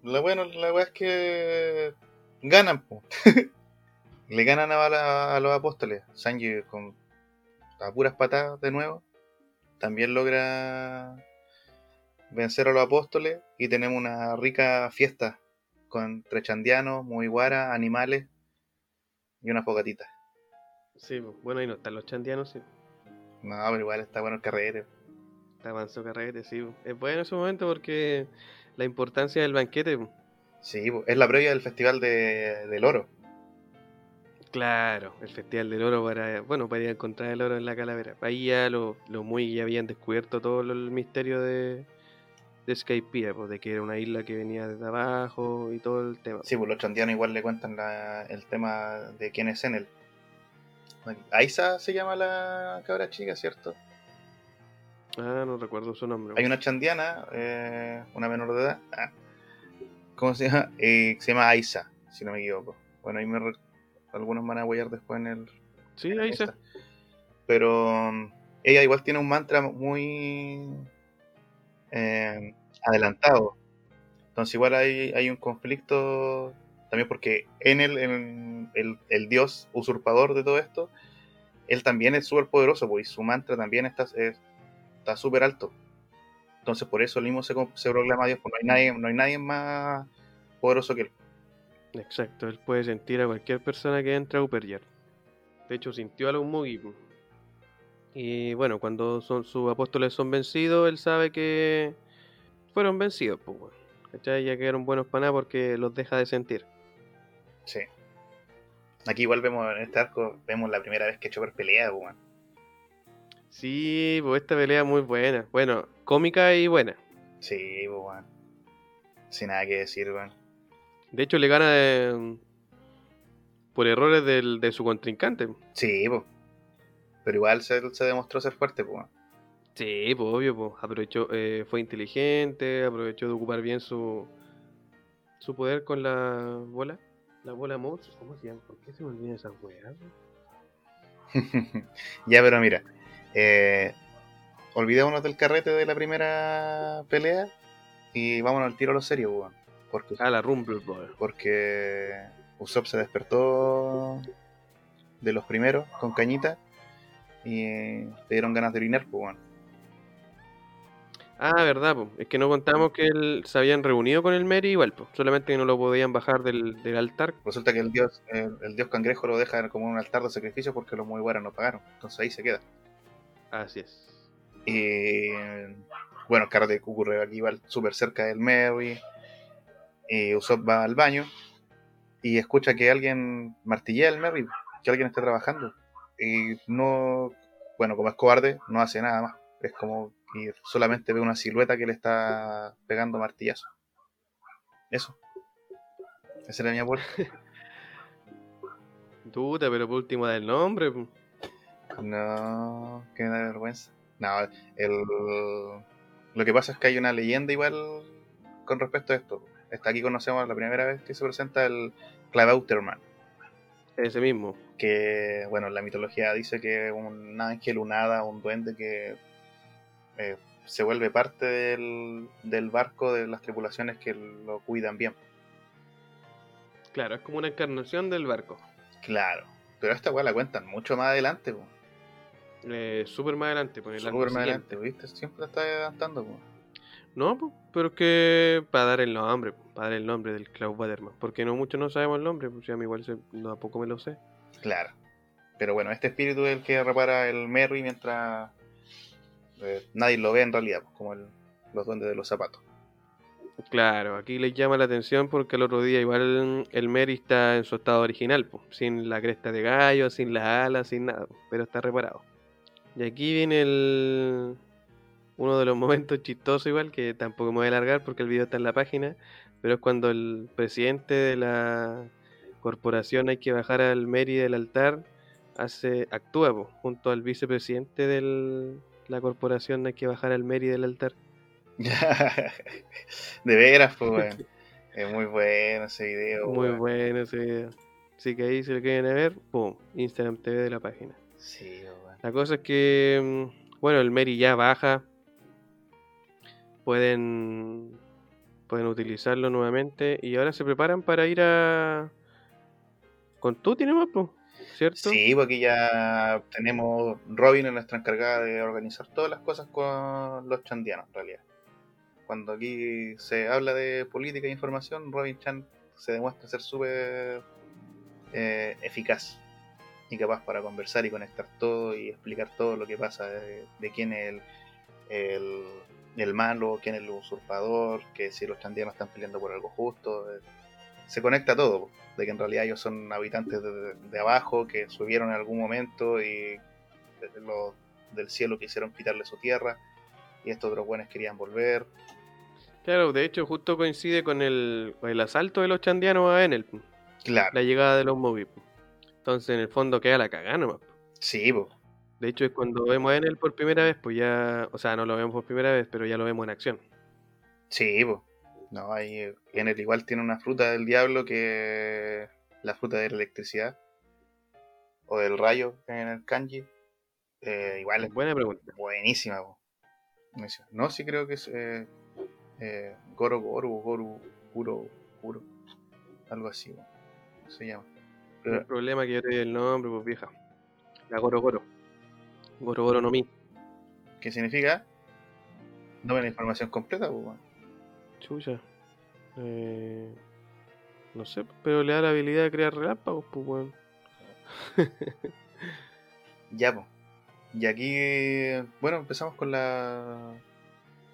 Lo bueno, la weá es que ganan, po. <laughs> Le ganan a, la- a los apóstoles. Sanji con a puras patadas de nuevo. También logra vencer a los apóstoles y tenemos una rica fiesta con trechandianos, mugiwara, animales y una fogatita. Sí, bueno, ahí no están los chandianos, sí. No, pero igual está bueno el carrete. Está avanzó carrete, sí. Es bueno ese momento porque la importancia del banquete. Sí, es la previa del Festival de, del Oro. Claro, el Festival del Oro para, bueno, para ir a encontrar el oro en la calavera. Ahí ya los lo muy ya habían descubierto todo lo- el misterio de, de Skypiea, pues de que era una isla que venía desde abajo y todo el tema. Sí, pues los chandianos igual le cuentan la- el tema de quién es Enel. Aiza se llama la cabra chica, ¿cierto? Ah, no recuerdo su nombre. Hay una chandiana, eh, una menor de edad. ah, ¿Cómo se llama? Eh, se llama Aiza, si no me equivoco. Bueno, ahí me re- algunos van a huellar después en el. Sí, en esta. se. Pero mm, ella igual tiene un mantra muy eh, adelantado. Entonces igual hay, hay un conflicto también porque en el, en el, el dios usurpador de todo esto, él también es súper poderoso, pues, y su mantra también está es- está súper alto. Entonces por eso el mismo se, se proclama Dios, porque no hay, nadie, no hay nadie más poderoso que él. Exacto, él puede sentir a cualquier persona que entra a Upper De hecho, sintió a los Mugi. Y bueno, cuando son, sus apóstoles son vencidos, él sabe que fueron vencidos, pues, weón. ¿Cachai? Ya quedaron buenos para nada porque los deja de sentir. Sí. Aquí igual vemos en este arco, vemos la primera vez que Chopper pelea, pues, weón. Sí, pues esta pelea muy buena. Bueno, cómica y buena. Sí, pues, weón. Sin nada que decir, weón. De hecho, le gana de- por errores del- de su contrincante. Sí, pues. Pero igual se, se demostró ser fuerte, pues. weón. Sí, pues obvio, pues aprovechó, eh, fue inteligente, aprovechó de ocupar bien su su poder con la bola, la bola Mouse, ¿cómo se llama? ¿Por qué se me olvidan esas weas? <laughs> ya, pero mira. Eh, olvidémonos del carrete de la primera pelea y vámonos al tiro a lo serio, weón. Porque, Ah, la Rumble porque Usopp se despertó de los primeros con cañita y le dieron ganas de orinar, pues, weón. Ah, verdad, pues. Es que no contamos que él, se habían reunido con el Mary igual, pues. Solamente que no lo podían bajar del, del altar. Resulta que el dios, el, el dios cangrejo lo deja como un altar de sacrificio porque los Mugiwara no pagaron. Entonces ahí se queda. Así es. Y bueno, que ocurre aquí igual súper cerca del Merry. Y Usopp va al baño y escucha que alguien martillea el Merry, que alguien está trabajando. Y no, bueno, como es cobarde, no hace nada más. Es como que solamente ve una silueta que le está pegando martillazo. Eso. Esa era mi abuelo. <laughs> Duda, pero por último da el nombre. No, que me da vergüenza. No, el, lo que pasa es que hay una leyenda igual con respecto a esto. Está aquí conocemos la primera vez que se presenta el Clavauterman, Ese mismo. que bueno, la mitología dice que es un ángel, un hada, un duende que eh, se vuelve parte del, del barco de las tripulaciones que lo cuidan bien. Claro, es como una encarnación del barco. Claro, pero esta weá la cuentan mucho más adelante, po. Eh, Súper más adelante, pues, Súper más adelante, ¿viste? Siempre está adelantando, po. No, pues, pero que para dar el nombre, para dar el nombre del Cloud Waterman. Porque no muchos no sabemos el nombre, pues ya a mí igual se, no, a poco me lo sé. Claro. Pero bueno, este espíritu es el que repara el Merry mientras eh, nadie lo ve en realidad, pues, como el- los duendes de los zapatos. Claro, aquí les llama la atención porque el otro día igual el Mary está en su estado original, pues, sin la cresta de gallo, sin las alas, sin nada, pues, pero está reparado. Y aquí viene el uno de los <laughs> momentos chistosos igual, que tampoco me voy a alargar porque el video está en la página, pero es cuando el presidente de la corporación hay que bajar al Mary del altar hace, actúa po, junto al vicepresidente de la corporación Hay que bajar al Meri del altar. <laughs> de veras, pues, weón. Es muy bueno ese video. Muy bueno ese video. Así que ahí si lo quieren ver, pum, Instagram TV de la página. Sí. La cosa es que, mm, bueno, el Meri ya baja. Pueden, pueden utilizarlo nuevamente y ahora se preparan para ir a... Con nomás, po, ¿cierto? Sí, porque ya tenemos. Robin es nuestra encargada de organizar todas las cosas con los chandianos, en realidad. Cuando aquí se habla de política e información, Robin Chan se demuestra ser súper eh, eficaz y capaz para conversar y conectar todo y explicar todo lo que pasa de, de quién es el, el, el malo, quién es el usurpador, que si los chandianos están peleando por algo justo. eh, se conecta todo, de que en realidad ellos son habitantes de, de abajo, que subieron en algún momento y desde los del cielo quisieron quitarle su tierra y estos otros buenos querían volver. Claro, de hecho justo coincide con el, el asalto de los chandianos a Enel, Claro, la llegada de los Moby. Entonces en el fondo queda la cagada nomás. sí, po. De hecho es cuando vemos a Enel por primera vez, pues ya, o sea, no lo vemos por primera vez, pero ya lo vemos en acción. Sí, po. No, ahí en el igual tiene una fruta del diablo que la fruta de la electricidad o del rayo en el kanji. Eh, igual es Buena pregunta. buenísima. po. Buenísima. No, sí creo que es eh, eh, Goro Goro o Goru Puro Puro. Algo así, po. se llama. El Pero, problema que yo te di el nombre, pues vieja. La Goro Goro. Goro Goro no mi. ¿Qué significa? No me la información completa, pues, weón. Chucha. Eh, no sé, pero le da la habilidad de crear relámpagos, pues weón. <laughs> Ya, pues. Y aquí, bueno, empezamos con la.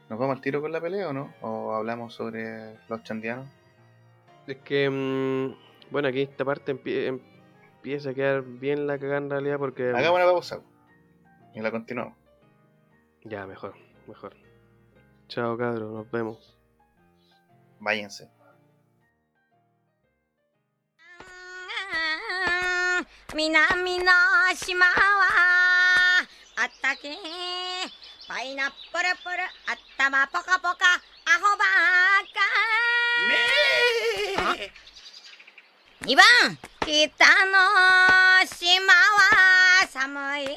¿Nos vamos al tiro con la pelea o no? ¿O hablamos sobre los chandianos? Es que, mm, bueno, aquí esta parte empie empieza a quedar bien la cagada en realidad porque. Hagamos una pausa. Y la continuamos. Ya, mejor, mejor. Chao, cabros, nos vemos. Váyanse. Minami no shima wa atake pineapple pura atama poca poca aho baka. 2번 히타노시마와 사모이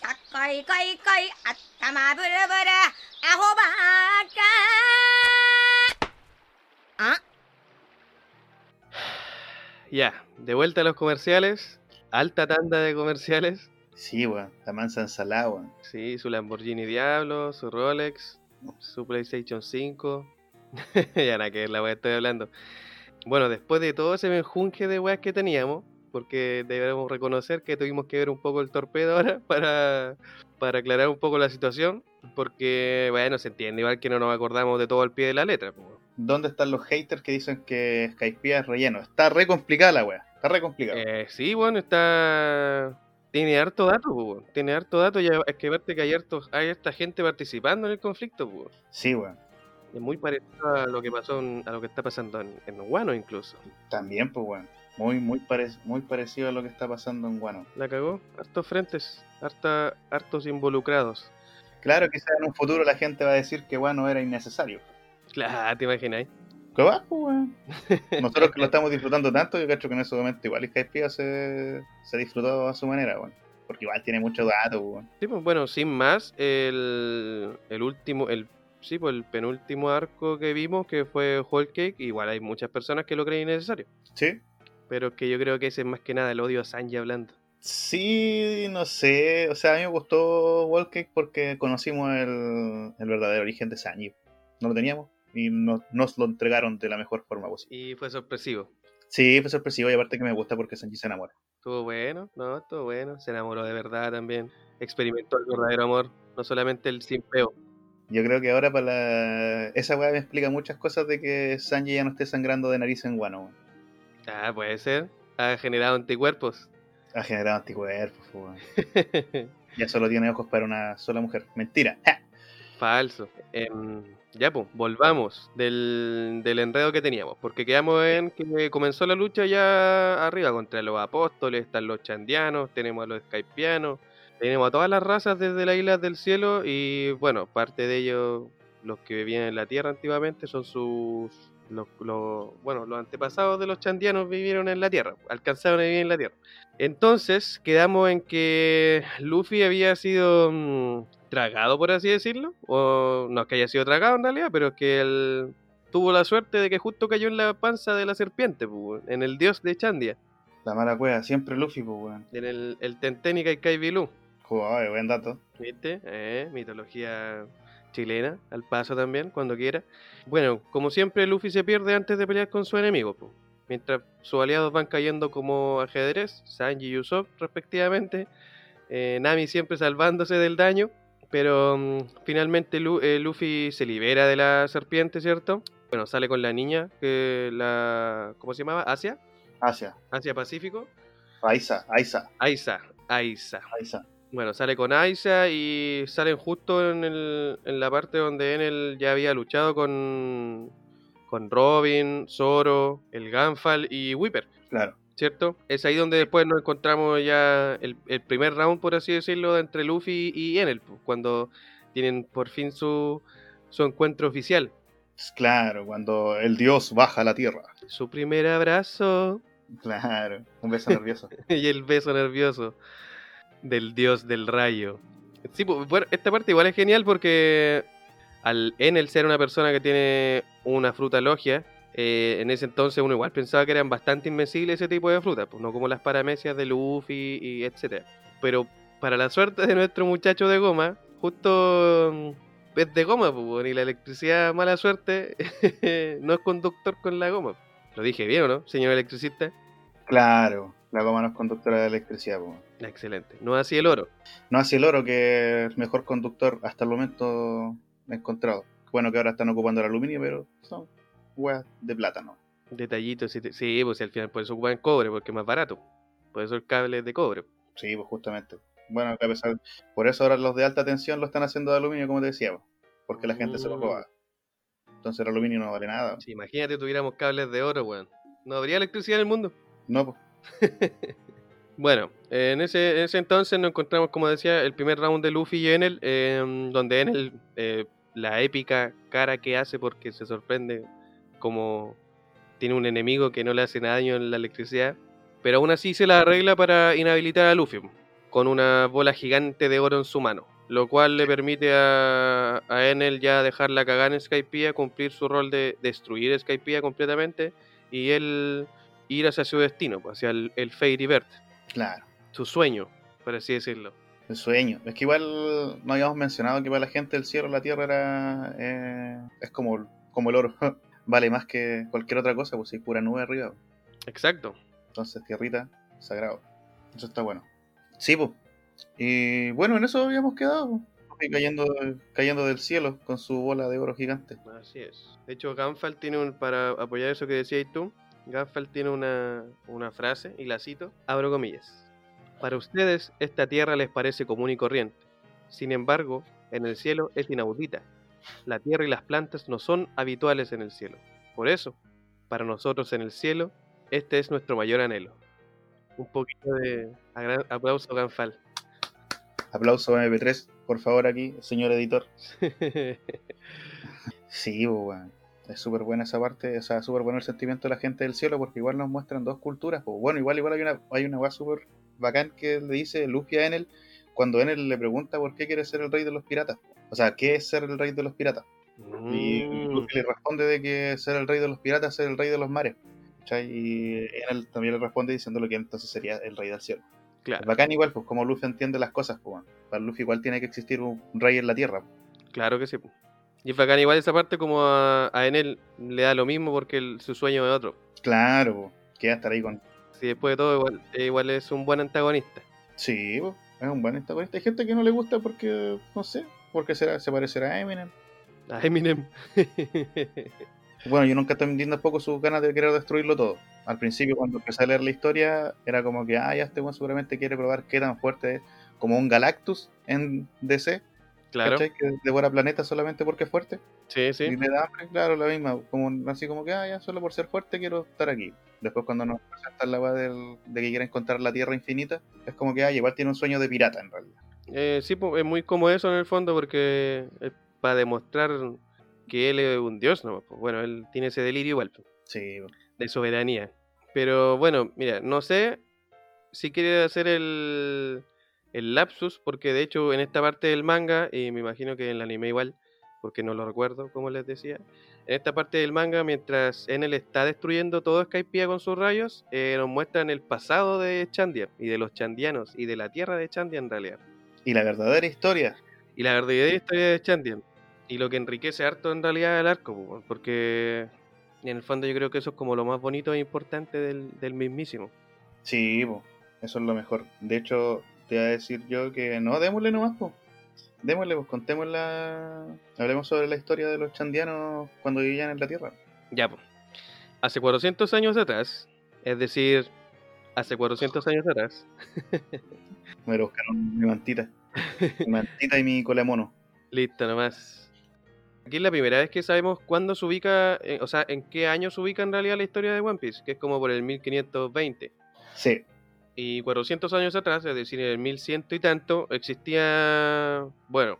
샤꺼이꺼이꺼이 아따마 부르부르 아호바까 ¿Ah? <sighs> Ya, de vuelta a los comerciales. Alta tanda de comerciales. Sí, weón. La mansa ensalada, weón. Sí, su Lamborghini Diablo, su Rolex, su PlayStation 5. <laughs> ya nada que la weá estoy hablando. Bueno, después de todo ese menjunje de weas que teníamos, porque debemos reconocer que tuvimos que ver un poco el torpedo <laughs> ahora para, para aclarar un poco la situación, porque, bueno, se entiende igual que no nos acordamos de todo al pie de la letra. ¿Dónde están los haters que dicen que Skypiea es relleno? Está re complicada la weá. Está re complicada. Eh, sí, bueno, está... Tiene harto dato, tiene harto dato y es que verte que hay, harto, hay harta gente participando en el conflicto. Sí, weón. Es muy parecido a lo que pasó en- a lo que está pasando en, en Wano incluso. También, pues, weón. Muy, muy, pare- muy parecido a lo que está pasando en Guano. La cagó. Hartos frentes, harta, hartos involucrados. Claro, quizás en un futuro la gente va a decir que Guano era innecesario. Claro, te imagináis. ¿Qué va, pues, weón? Nosotros que lo estamos disfrutando tanto, yo creo que en ese momento igual Skypiea se, se disfrutó a su manera, weón. Porque igual tiene mucho dato, weón. Sí, pues bueno, sin más, el, el último, el sí, pues el penúltimo arco que vimos, que fue Whole Cake, igual hay muchas personas que lo creen innecesario. ¿Sí? Pero es que yo creo que ese es más que nada el odio a Sanji hablando. Sí, no sé. O sea, a mí me gustó Wallcake porque conocimos el, el verdadero origen de Sanji. No lo teníamos y no- nos lo entregaron de la mejor forma posible. Y fue sorpresivo. Sí, fue sorpresivo y aparte que me gusta porque Sanji se enamora. Estuvo bueno, no, estuvo bueno. Se enamoró de verdad también. Experimentó el verdadero amor, no solamente el simpeo. Yo creo que ahora para la... esa weá me explica muchas cosas de que Sanji ya no esté sangrando de nariz en Wano. weón. Ah, puede ser. Ha generado anticuerpos. Ha generado anticuerpos, weón. <laughs> Ya solo tiene ojos para una sola mujer. Mentira. ¡Ja! Falso. Em, ya, pues, volvamos del, del enredo que teníamos, porque quedamos en que comenzó la lucha ya arriba contra los apóstoles, están los chandianos, tenemos a los skypianos, tenemos a todas las razas desde las islas del cielo y bueno, parte de ellos, los que vivían en la tierra antiguamente, son sus... Los, los- bueno, los antepasados de los chandianos vivieron en la tierra, alcanzaron a vivir en la tierra. Entonces, quedamos en que Luffy había sido mm, tragado, por así decirlo. O no es que haya sido tragado en realidad, pero es que él tuvo la suerte de que justo cayó en la panza de la serpiente, pues, en el dios de Chandia, La mala cueva, siempre Luffy, pues, weón. en el, el Tenténica y Kaibilu. Buen dato. ¿Viste? Eh, mitología chilena, al paso también, cuando quiera. Bueno, como siempre, Luffy se pierde antes de pelear con su enemigo, po. mientras sus aliados van cayendo como ajedrez, Sanji y Usopp respectivamente, eh, Nami siempre salvándose del daño, pero mm, finalmente Lu- eh, Luffy se libera de la serpiente, ¿cierto? Bueno, sale con la niña, que la... ¿cómo se llamaba? Asia, Asia. Asia Pacífico. Aiza, Aiza, Aiza, Aiza. Aiza. Bueno, sale con Aiza y salen justo en, el- en la parte donde Enel ya había luchado con, con Robin, Zoro, el Ganfal y Whipper, Claro. ¿cierto? Es ahí donde después nos encontramos ya el, el primer round, por así decirlo, entre Luffy y Enel, pues, cuando tienen por fin su, su encuentro oficial. Claro, cuando el dios baja a la tierra. Su primer abrazo Claro, un beso nervioso. <laughs> y el beso nervioso del dios del rayo. Sí, esta parte igual es genial porque al Enel ser una persona que tiene una fruta logia, eh, en ese entonces uno igual pensaba que eran bastante invencibles ese tipo de frutas, pues no como las paramecias de Luffy y etcétera. Pero para la suerte de nuestro muchacho de goma, justo mm, es de goma, pues, y la electricidad, mala suerte, <laughs> no es conductor con la goma. Lo dije bien, ¿o no, señor electricista? Claro, la goma no es conductora de electricidad. po. Excelente. No así el oro. No así el oro, que es el mejor conductor hasta el momento encontrado. Bueno, que ahora están ocupando el aluminio, pero son weas de plátano. Detallitos. Sí, sí, pues al final por eso ocupan cobre, porque es más barato. Por eso el cable es de cobre. Sí, pues justamente. Bueno, a pesar, por eso ahora los de alta tensión lo están haciendo de aluminio, como te decía, po, porque la gente se lo Mm. roba. Entonces el aluminio no vale nada. Si imagínate tuviéramos cables de oro, weón. No habría electricidad en el mundo. No, pues. <laughs> Bueno, en ese, ese entonces nos encontramos, como decía, el primer round de Luffy y Enel, eh, donde Enel, eh, la épica cara que hace porque se sorprende como tiene un enemigo que no le hace daño en la electricidad, pero aún así se la arregla para inhabilitar a Luffy con una bola gigante de oro en su mano, lo cual le permite a, a Enel ya dejar la cagada en Skypiea, cumplir su rol de destruir Skypiea completamente y él ir hacia su destino, pues, hacia el, el Fairy Bird Claro. su sueño, por así decirlo. El sueño. Es que igual no habíamos mencionado que para la gente el cielo, la tierra era. eh, es como, como el oro. <laughs> vale más que cualquier otra cosa, pues hay pura nube arriba. Exacto. Entonces, tierrita, sagrado. Eso está bueno. Sí, pues. Y bueno, en eso habíamos quedado. Y cayendo, cayendo del cielo con su bola de oro gigante. Así es. De hecho, Ganfal tiene un, para apoyar eso que decías tú, Ganfal tiene una, una frase, y la cito, abro comillas. Para ustedes, esta tierra les parece común y corriente. Sin embargo, en el cielo es inaudita. La tierra y las plantas no son habituales en el cielo. Por eso, para nosotros en el cielo, este es nuestro mayor anhelo. Un poquito de aplauso, Ganfal. Aplauso MP3, por favor, aquí, señor editor. <laughs> Sí, pues, weón. Es súper buena esa parte, o sea, súper bueno el sentimiento de la gente del cielo, porque igual nos muestran dos culturas. Pues bueno, igual, igual hay una, hay una súper bacán que le dice Luffy a Enel cuando Enel le pregunta por qué quiere ser el rey de los piratas. O sea, ¿qué es ser el rey de los piratas? Y Mm. Luffy le responde de que ser el rey de los piratas es ser el rey de los mares. ¿cachai? Y Enel también le responde diciéndole que entonces sería el rey del cielo. Es Claro, bacán igual, pues como Luffy entiende las cosas, pues. Para Luffy igual tiene que existir un rey en la tierra. claro que sí. Y es bacán igual esa parte como a, a Enel le da lo mismo porque el- su sueño es otro. Claro, pues. Que va a estar ahí con Si después de todo igual, eh, igual es un buen antagonista. Sí, es un buen antagonista. Hay gente que no le gusta porque, no sé, porque será, se parecerá a Eminem. A Eminem. <laughs> Bueno, yo nunca entendí tampoco sus ganas de querer destruirlo todo. Al principio, cuando empecé a leer la historia, era como que, ah, ya este weón seguramente quiere probar qué tan fuerte es como un Galactus en DC. Claro. ¿cachai? Que devora planetas solamente porque es fuerte. Sí, sí. Y le da hambre, claro, la misma. Como, así como que, ah, ya solo por ser fuerte quiero estar aquí. Después cuando nos presentan la weá de que quiere encontrar la Tierra infinita, es como que, ah, igual tiene un sueño de pirata en realidad. Eh, sí, es muy como eso en el fondo porque es para demostrar que él es un dios, ¿no? Pues bueno, él tiene ese delirio igual, Sí, de soberanía. Pero bueno, mira, no sé si quiere hacer el, el lapsus, porque de hecho en esta parte del manga, y me imagino que en el anime igual, porque no lo recuerdo, como les decía, en esta parte del manga, mientras Enel está destruyendo todo Skypiea con sus rayos, eh, nos muestran el pasado de Chandia, y de los chandianos, y de la tierra de Chandia en realidad. Y la verdadera historia, Y la verdadera historia de Chandian. Y lo que enriquece harto en realidad el arco, porque en el fondo yo creo que eso es como lo más bonito e importante del, del mismísimo. sí, eso es lo mejor. De hecho, te voy a decir yo que no, démosle nomás, pues. Démosle, pues contemos la. Hablemos sobre la historia de los chandianos cuando vivían en la Tierra. Ya, pues. Hace 400 años atrás, es decir, hace 400 años atrás, Me voy a buscar un- mi mantita. mi mantita y mi cola de mono. listo nomás. Aquí es la primera vez que sabemos cuándo se ubica, eh, o sea, en qué año se ubica en realidad la historia de One Piece, que es como por el 1520. Sí, Y 400 años atrás, es decir, en el 1100 y tanto, existía, bueno,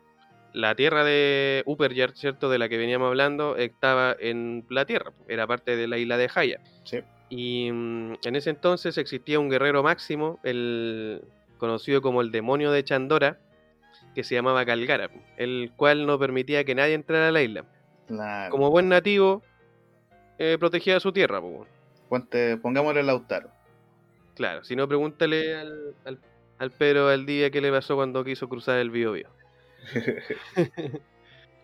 la tierra de Upperyard, ¿cierto? De la que veníamos hablando, estaba en la tierra, era parte de la isla de Jaya. sí. Y mm, en ese entonces existía un guerrero máximo, el conocido como el demonio de Chandora, que se llamaba Calgara, el cual no permitía que nadie entrara a la isla. Claro. Como buen nativo, eh, protegía su tierra, pues. Ponte- pongámosle el Lautaro. Claro, si no, pregúntale al, al, al Pedro al día qué le pasó cuando quiso cruzar el Biobío. <laughs>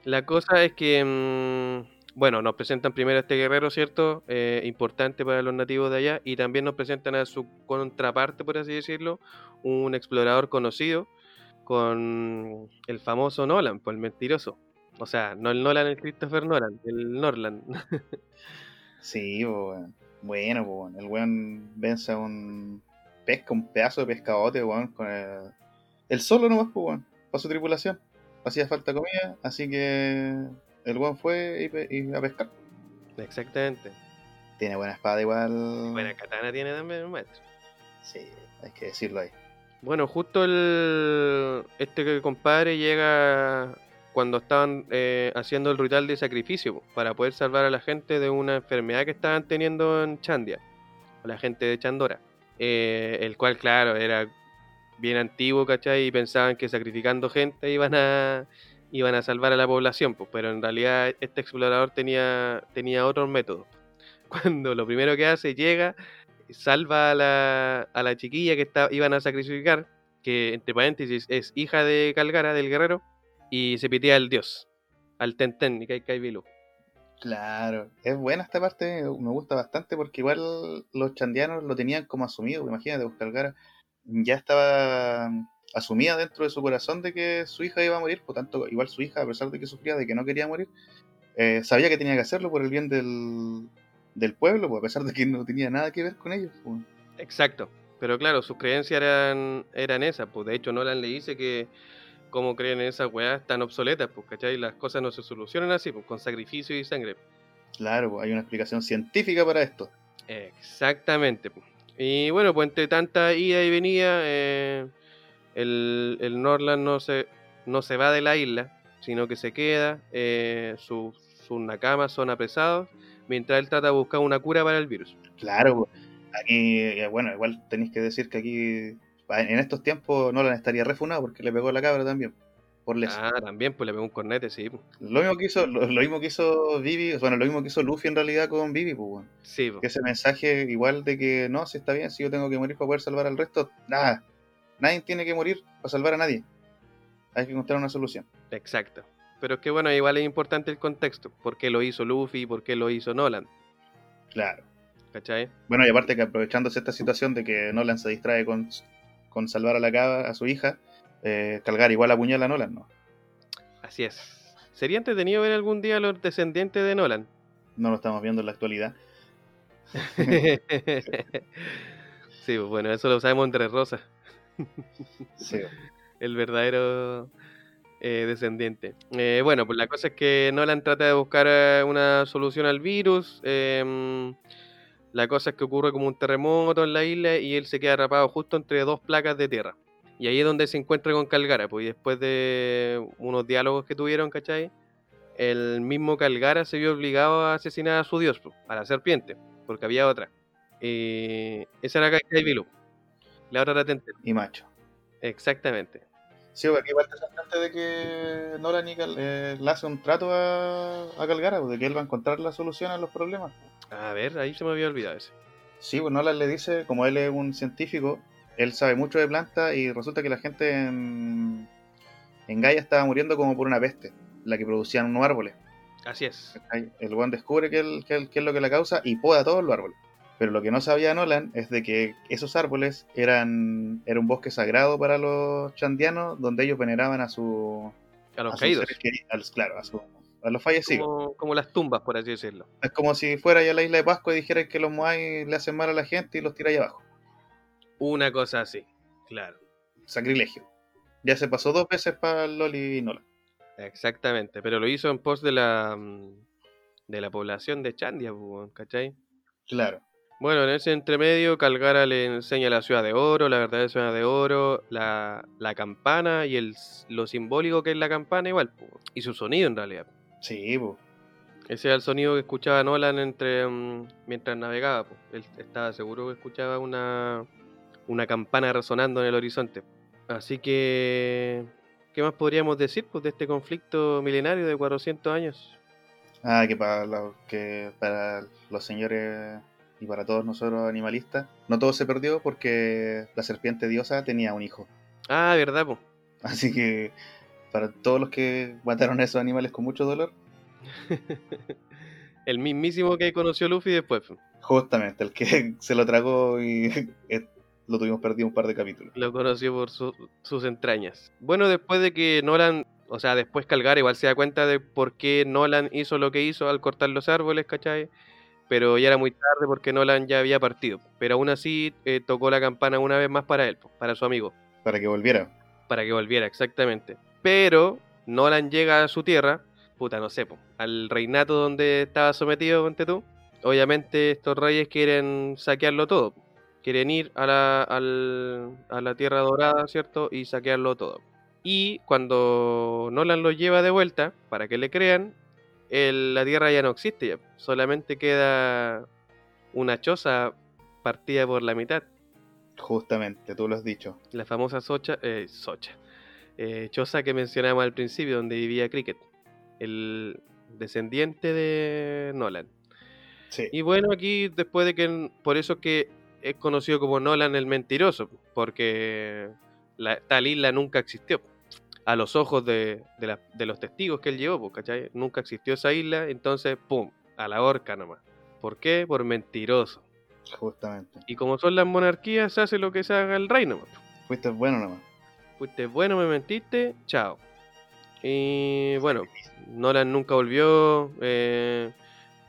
La cosa es que, mm, bueno, nos presentan primero a este guerrero, ¿cierto? Eh, importante para los nativos de allá, y también nos presentan a su contraparte, por así decirlo, un explorador conocido con el famoso Nolan, pues el mentiroso. O sea, no el Nolan, el Christopher Nolan, el Norland. <laughs> Sí, weón. Bueno, po, weón. el weón vence a un pesca, un pedazo de pescadote, weón, con el, el solo nomás, pues, weón, para su tripulación. Hacía falta comida, así que el weón fue y, a pescar. Exactamente. Tiene buena espada igual. Buena katana tiene también el maestro. Sí, hay que decirlo ahí. Bueno, justo el este que compadre llega cuando estaban eh, haciendo el ritual de sacrificio para poder salvar a la gente de una enfermedad que estaban teniendo en Chandia, a la gente de Chandora, Eh, el cual, claro, era bien antiguo, ¿cachai? Y pensaban que sacrificando gente iban a iban a salvar a la población, pues, pero en realidad este explorador tenía, tenía otros métodos. <laughs> Cuando lo primero que hace llega salva a la, a la chiquilla que está, iban a sacrificar, que entre paréntesis es hija de Calgara, del guerrero, y se pitea al dios, al Tenten y Kai Kai Bilu. Claro, es buena esta parte, me gusta bastante porque igual los chandianos lo tenían como asumido, imagínate, Buscalgara ya estaba asumida dentro de su corazón de que su hija iba a morir, por tanto, igual su hija, a pesar de que sufría de que no quería morir, eh, sabía que tenía que hacerlo por el bien del, del pueblo, pues, a pesar de que no tenía nada que ver con ellos. pues. Exacto, pero claro, sus creencias eran, eran esas, pues de hecho Nolan le dice que como creen en esas weas tan obsoletas, pues, ¿cachai? Las cosas no se solucionan así, pues, con sacrificio y sangre. Claro, pues, hay una explicación científica para esto. Exactamente. po. Y bueno, pues entre tanta ida y venida, eh, el, el Norland no se, no se va de la isla, sino que se queda, eh, sus, sus nakamas son apresados, mientras él trata de buscar una cura para el virus. Claro, pues, aquí, eh, bueno, igual tenéis que decir que aquí, en estos tiempos, Nolan estaría refunado porque le pegó la cabra también, por lesión. Ah, también, pues le pegó un cornete, sí. po. Lo mismo que hizo, lo, lo mismo que hizo Vivi, bueno, lo mismo que hizo Luffy en realidad con Vivi, pues, weón. Sí. Que ese mensaje igual de que no, si está bien, si yo tengo que morir para poder salvar al resto, nada, nadie tiene que morir para salvar a nadie. Hay que encontrar una solución. exacto. Pero es que bueno, igual es importante el contexto. ¿Por qué lo hizo Luffy? ¿Por qué lo hizo Nolan? Claro. ¿Cachai? Bueno, y aparte que aprovechándose esta situación de que Nolan se distrae con, con salvar a la cabra, a su hija, eh, Calgar igual apuñala a Nolan, ¿no? Así es. Sería entretenido ver algún día a los descendientes de Nolan. No lo estamos viendo en la actualidad. <laughs> sí, pues bueno, eso lo sabemos entre rosas. <laughs> Sí. El verdadero eh, descendiente. Eh, bueno, pues la cosa es que Nolan trata de buscar eh, una solución al virus. em, la cosa es que ocurre como un terremoto en la isla y él se queda atrapado justo entre dos placas de tierra. Y ahí es donde se encuentra con Calgara, pues y después de unos diálogos que tuvieron, ¿cachai? El mismo Calgara se vio obligado a asesinar a su dios, pues, a la serpiente, porque había otra. Y esa era Kaibilu. La otra era Tenten. Y macho. Exactamente. Sí, porque aquí igual te sorprende de que Nolan y Cal- eh, le hace un trato a, a Calgara, pues, de que él va a encontrar la solución a los problemas. A ver, ahí se me había olvidado ese. Sí, pues Nolan le dice, como él es un científico, él sabe mucho de plantas y resulta que la gente en, en Gaia estaba muriendo como por una peste, la que producían unos árboles. Así es. El buen descubre qué el- qué es lo que la causa y poda todos los árboles. Pero lo que no sabía Nolan es de que esos árboles eran era un bosque sagrado para los chandianos donde ellos veneraban a su A los caídos. queridos, a los- claro, a, su- a los fallecidos. Como, como las tumbas, por así decirlo. Es como si fuera ya la isla de Pascua y dijeras que los Moai le hacen mal a la gente y los tira ahí abajo. Una cosa así. Claro. Sacrilegio. Ya se pasó dos veces para Loli y Nolan. Exactamente. Pero lo hizo en pos de la mm, de la población de Chandia, pues, ¿cachai? Claro. Bueno, en ese entremedio, Calgara le enseña la ciudad de oro, la verdadera ciudad de oro, la, la campana y el, lo simbólico que es la campana igual, y su sonido en realidad. Sí, pues. Ese era el sonido que escuchaba Nolan entre mm, mientras navegaba. pues. Él estaba seguro que escuchaba una, una campana resonando en el horizonte. Así que, ¿qué más podríamos decir pues, de este conflicto milenario de 400 años? Ah, que para, los, que para los señores y para todos nosotros animalistas, no todo se perdió porque la serpiente diosa tenía un hijo. Ah, verdad, pues. <laughs> Así que para todos los que mataron a esos animales con mucho dolor, <laughs> el mismísimo que conoció Luffy después. justamente el que <laughs> se lo tragó y lo tuvimos perdido un par de capítulos. Lo conoció por su- sus entrañas. Bueno, después de que Nolan, o sea, después Calgara igual se da cuenta de por qué Nolan hizo lo que hizo al cortar los árboles, ¿cachai? Pero ya era muy tarde porque Nolan ya había partido. Pero aún así eh, tocó la campana una vez más para él, para su amigo, Para que volviera. para que volviera, exactamente. Pero Nolan llega a su tierra, puta, no sé, po, al reinato donde estaba sometido, ponte tú. Obviamente estos reyes quieren saquearlo todo. Quieren ir a la, al- a la Tierra Dorada, ¿cierto? Y saquearlo todo. Y cuando Nolan lo lleva de vuelta, para que le crean, el- la Tierra ya no existe. ya. Solamente queda una choza partida por la mitad. Justamente, tú lo has dicho. La famosa Socha, eh, Socha. eh, choza que mencionamos al principio, donde vivía Cricket. El descendiente de Nolan. Sí. Y bueno, aquí después de que. Por eso que es conocido como Nolan el mentiroso, porque la, tal isla nunca existió. A los ojos de, de la- de los testigos que él llevó, pues, ¿cachai? Nunca existió esa isla, entonces, ¡pum! A la horca nomás. ¿Por qué? Por mentiroso. Justamente. Y como son las monarquías, se hace lo que se haga el rey nomás. Fuiste bueno nomás. Fuiste bueno, me mentiste, chao. Y bueno, Nolan nunca volvió. eh,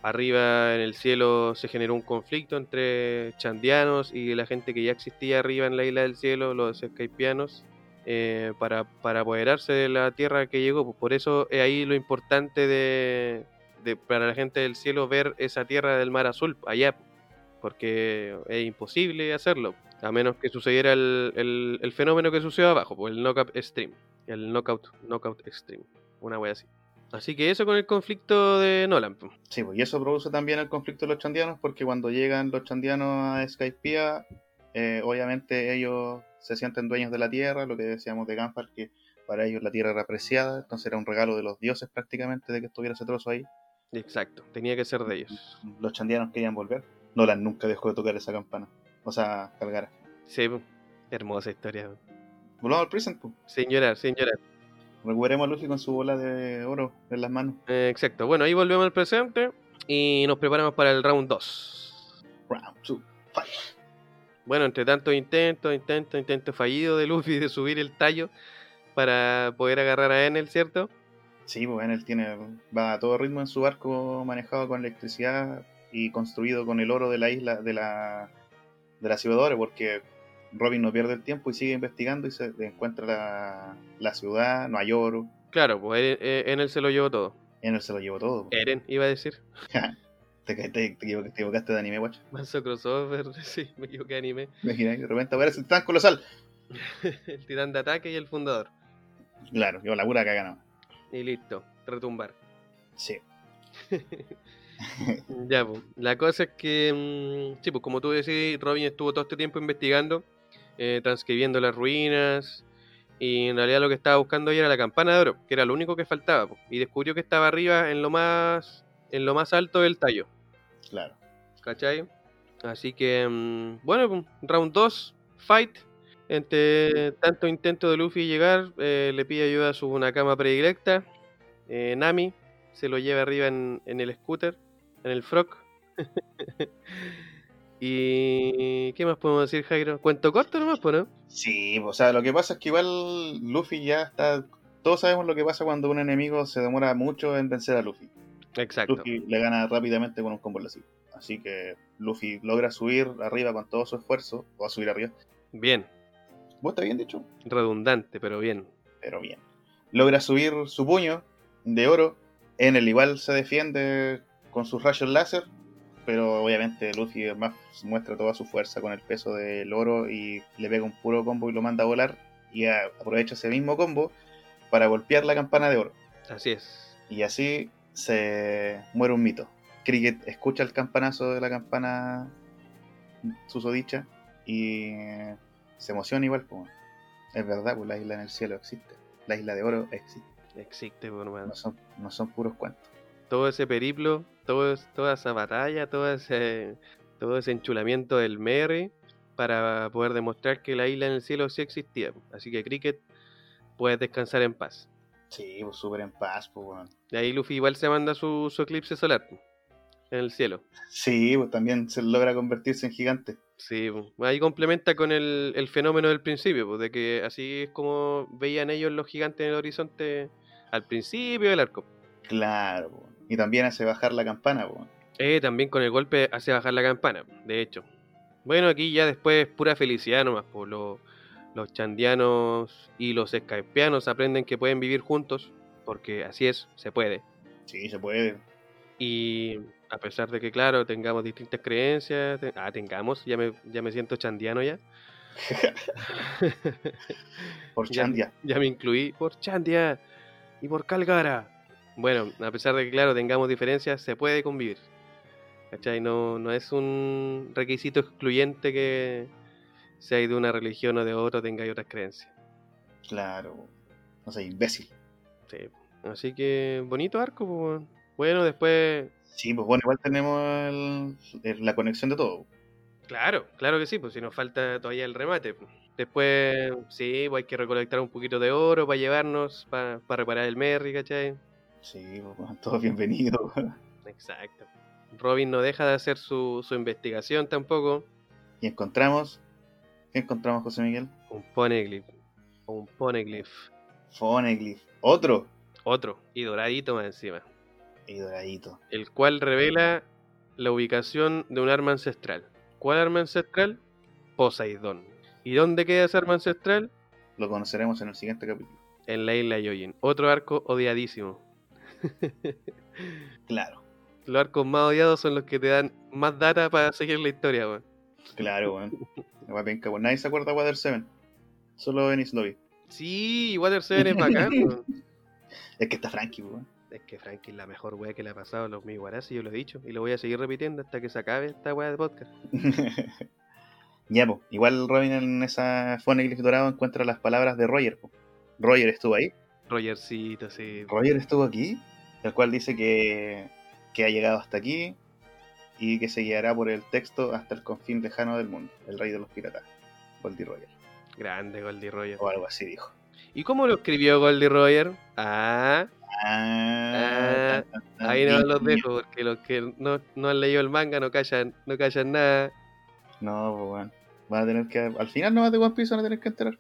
arriba en el cielo se generó un conflicto entre chandianos y la gente que ya existía arriba en la isla del cielo, los skypianos, eh, para, para apoderarse de la tierra que llegó. Pues por eso es ahí lo importante de, para la gente del cielo ver esa tierra del mar azul allá, porque es imposible hacerlo. A menos que sucediera el, el- fenómeno que sucedió abajo, pues el knockout extreme. El knockout, knockout extreme. Una wea así. Así que eso con el conflicto de Nolan. pues. Sí, pues, y eso produce también el conflicto de los chandianos, porque cuando llegan los chandianos a Skypiea, eh, obviamente ellos se sienten dueños de la tierra, lo que decíamos de Ganfar, que para ellos la tierra era apreciada, entonces era un regalo de los dioses prácticamente de que estuviera ese trozo ahí. Exacto, tenía que ser de ellos. Los chandianos querían volver. Nolan nunca dejó de tocar esa campana. O sea, Calgara. Sí, hermosa historia. Volvamos al present, pues. Sin llorar, sin llorar. Recuperemos a Luffy con su bola de oro en las manos. Eh, exacto. Bueno, ahí volvemos al presente y nos preparamos para el round 2. Round two, fight. Bueno, entre tantos intentos, intentos, intentos fallidos de Luffy de subir el tallo para poder agarrar a Enel, ¿cierto? Sí, pues él tiene, va a todo ritmo en su barco manejado con electricidad y construido con el oro de la isla, de la, de la ciudad porque Robin no pierde el tiempo y sigue investigando y se encuentra la, la ciudad, no hay oro, Claro, pues eh, en él se lo llevó todo. En él se lo llevó todo. po. Eren, iba a decir. <laughs> Te, te, te equivocaste, te equivocaste de anime, guacho. <laughs> Manso crossover, <laughs> sí, me equivoqué de anime. Imagina, de repente aparece el titán colosal. <laughs> el titán de ataque y el fundador. Claro, yo la pura caga no. Y listo, retumbar. Sí. Ya, pues. La cosa es que, mm, sí, pues como tú decís, Robin estuvo todo este tiempo investigando, eh, transcribiendo las ruinas, y en realidad lo que estaba buscando era la campana de oro, que era lo único que faltaba, pues, y descubrió que estaba arriba en lo más, en lo más alto del tallo, Claro. ¿cachai? Así que, mm, bueno, pues, round 2, fight. Entre tanto intento de Luffy llegar, eh, le pide ayuda a su Nakama predilecta, eh, Nami, se lo lleva arriba en, en el scooter, en el frog. <laughs> y ¿qué más podemos decir, Jairo? Cuento corto nomás, pues, ¿no? Sí, o sea, lo que pasa es que igual Luffy ya está. Todos sabemos lo que pasa cuando un enemigo se demora mucho en vencer a Luffy. Exacto. Luffy le gana rápidamente con un combo así. Así que Luffy logra subir arriba con todo su esfuerzo. O a subir arriba. Bien, ¿Vos está bien dicho? redundante, pero bien. Pero bien. Logra subir su puño de oro. En el igual se defiende con sus rayos láser. Pero obviamente Luffy más muestra toda su fuerza con el peso del oro y le pega un puro combo y lo manda a volar. Y aprovecha ese mismo combo para golpear la campana de oro. Así es. Y así se muere un mito. Cricket escucha el campanazo de la campana susodicha y se emociona igual. Pues. Es verdad, pues la isla en el cielo existe. La isla de oro existe. Existe. No son, no son puros cuentos. todo ese periplo, todo, toda esa batalla, todo ese, todo ese enchulamiento del Merry para poder demostrar que la isla en el cielo sí existía. Así que Cricket puedes descansar en paz. Sí, pues súper en paz. Pues, weón. Y ahí Luffy igual se manda su, su eclipse solar po, en el cielo. Sí, pues también se logra convertirse en gigante. Sí, po. ahí complementa con el, el fenómeno del principio, po, de que así es como veían ellos los gigantes en el horizonte al principio del arco. Claro. pues. Y también hace bajar la campana. Pues. Eh, también con el golpe hace bajar la campana, de hecho. Bueno, aquí ya después pura felicidad nomás, por los chandianos y los skypeanos aprenden que pueden vivir juntos, porque así es, se puede. Sí, se puede. Y a pesar de que, claro, tengamos distintas creencias, te- ah, tengamos, ya me, ya me siento chandiano ya. <laughs> Por <laughs> Ya. Chandia. Ya me incluí por Chandia y por Calgara. Bueno, a pesar de que, claro, tengamos diferencias, se puede convivir. ¿Cachai? No, no es un requisito excluyente que seáis de una religión o de otra tengáis otras creencias. Claro. No sé, imbécil. Sí. Así que, bonito arco. weón. Bueno, después. Sí, pues bueno, igual tenemos el- el- la conexión de todo. Claro, claro que sí, pues si nos falta todavía el remate. Después, sí, pues hay que recolectar un poquito de oro para llevarnos, para reparar el Merry, ¿cachai? Sí, pues <laughs> todos bienvenidos. Exacto. Robin no deja de hacer su, su investigación tampoco. Y encontramos. ¿Qué encontramos, José Miguel? Un poneglyph. Un poneglyph. Phoneglyph. Otro. Otro. Y doradito más encima. Y doradito. El cual revela la ubicación de un arma ancestral. ¿Cuál arma ancestral? Poseidón. ¿Y dónde queda esa arma ancestral? Lo conoceremos en el siguiente capítulo. En la isla Yojin. Otro arco odiadísimo. <laughs> Claro. Los arcos más odiados son los que te dan más data para seguir la historia, weón. Claro, weón. La wea penca, weón. Nadie se acuerda de Water 7. Solo Ennis lo vi. Sí, Water 7 es bacán. <laughs> Es que está Frankie, weón. Es que Frankie es la mejor weá que le ha pasado a los Miwaras, y yo lo he dicho, y lo voy a seguir repitiendo hasta que se acabe esta weá de podcast. <laughs> ya, pues. Igual Robin en esa Phoneglyph dorado encuentra las palabras de Roger, po. Roger estuvo ahí. Rogercito, sí. Roger estuvo aquí. El cual dice que, que ha llegado hasta aquí. Y que se guiará por el texto hasta el confín lejano del mundo. El rey de los piratas. Goldie Roger. Grande Goldie Roger. O algo así dijo. ¿Y cómo lo escribió Goldie Roger? Ah, Ah, tan, tan, tan. ahí no los dejo, porque los que no, no han leído el manga no callan, no callan nada. No, pues bueno. Van a tener que. Al final no de One Piece van a tener que enterar.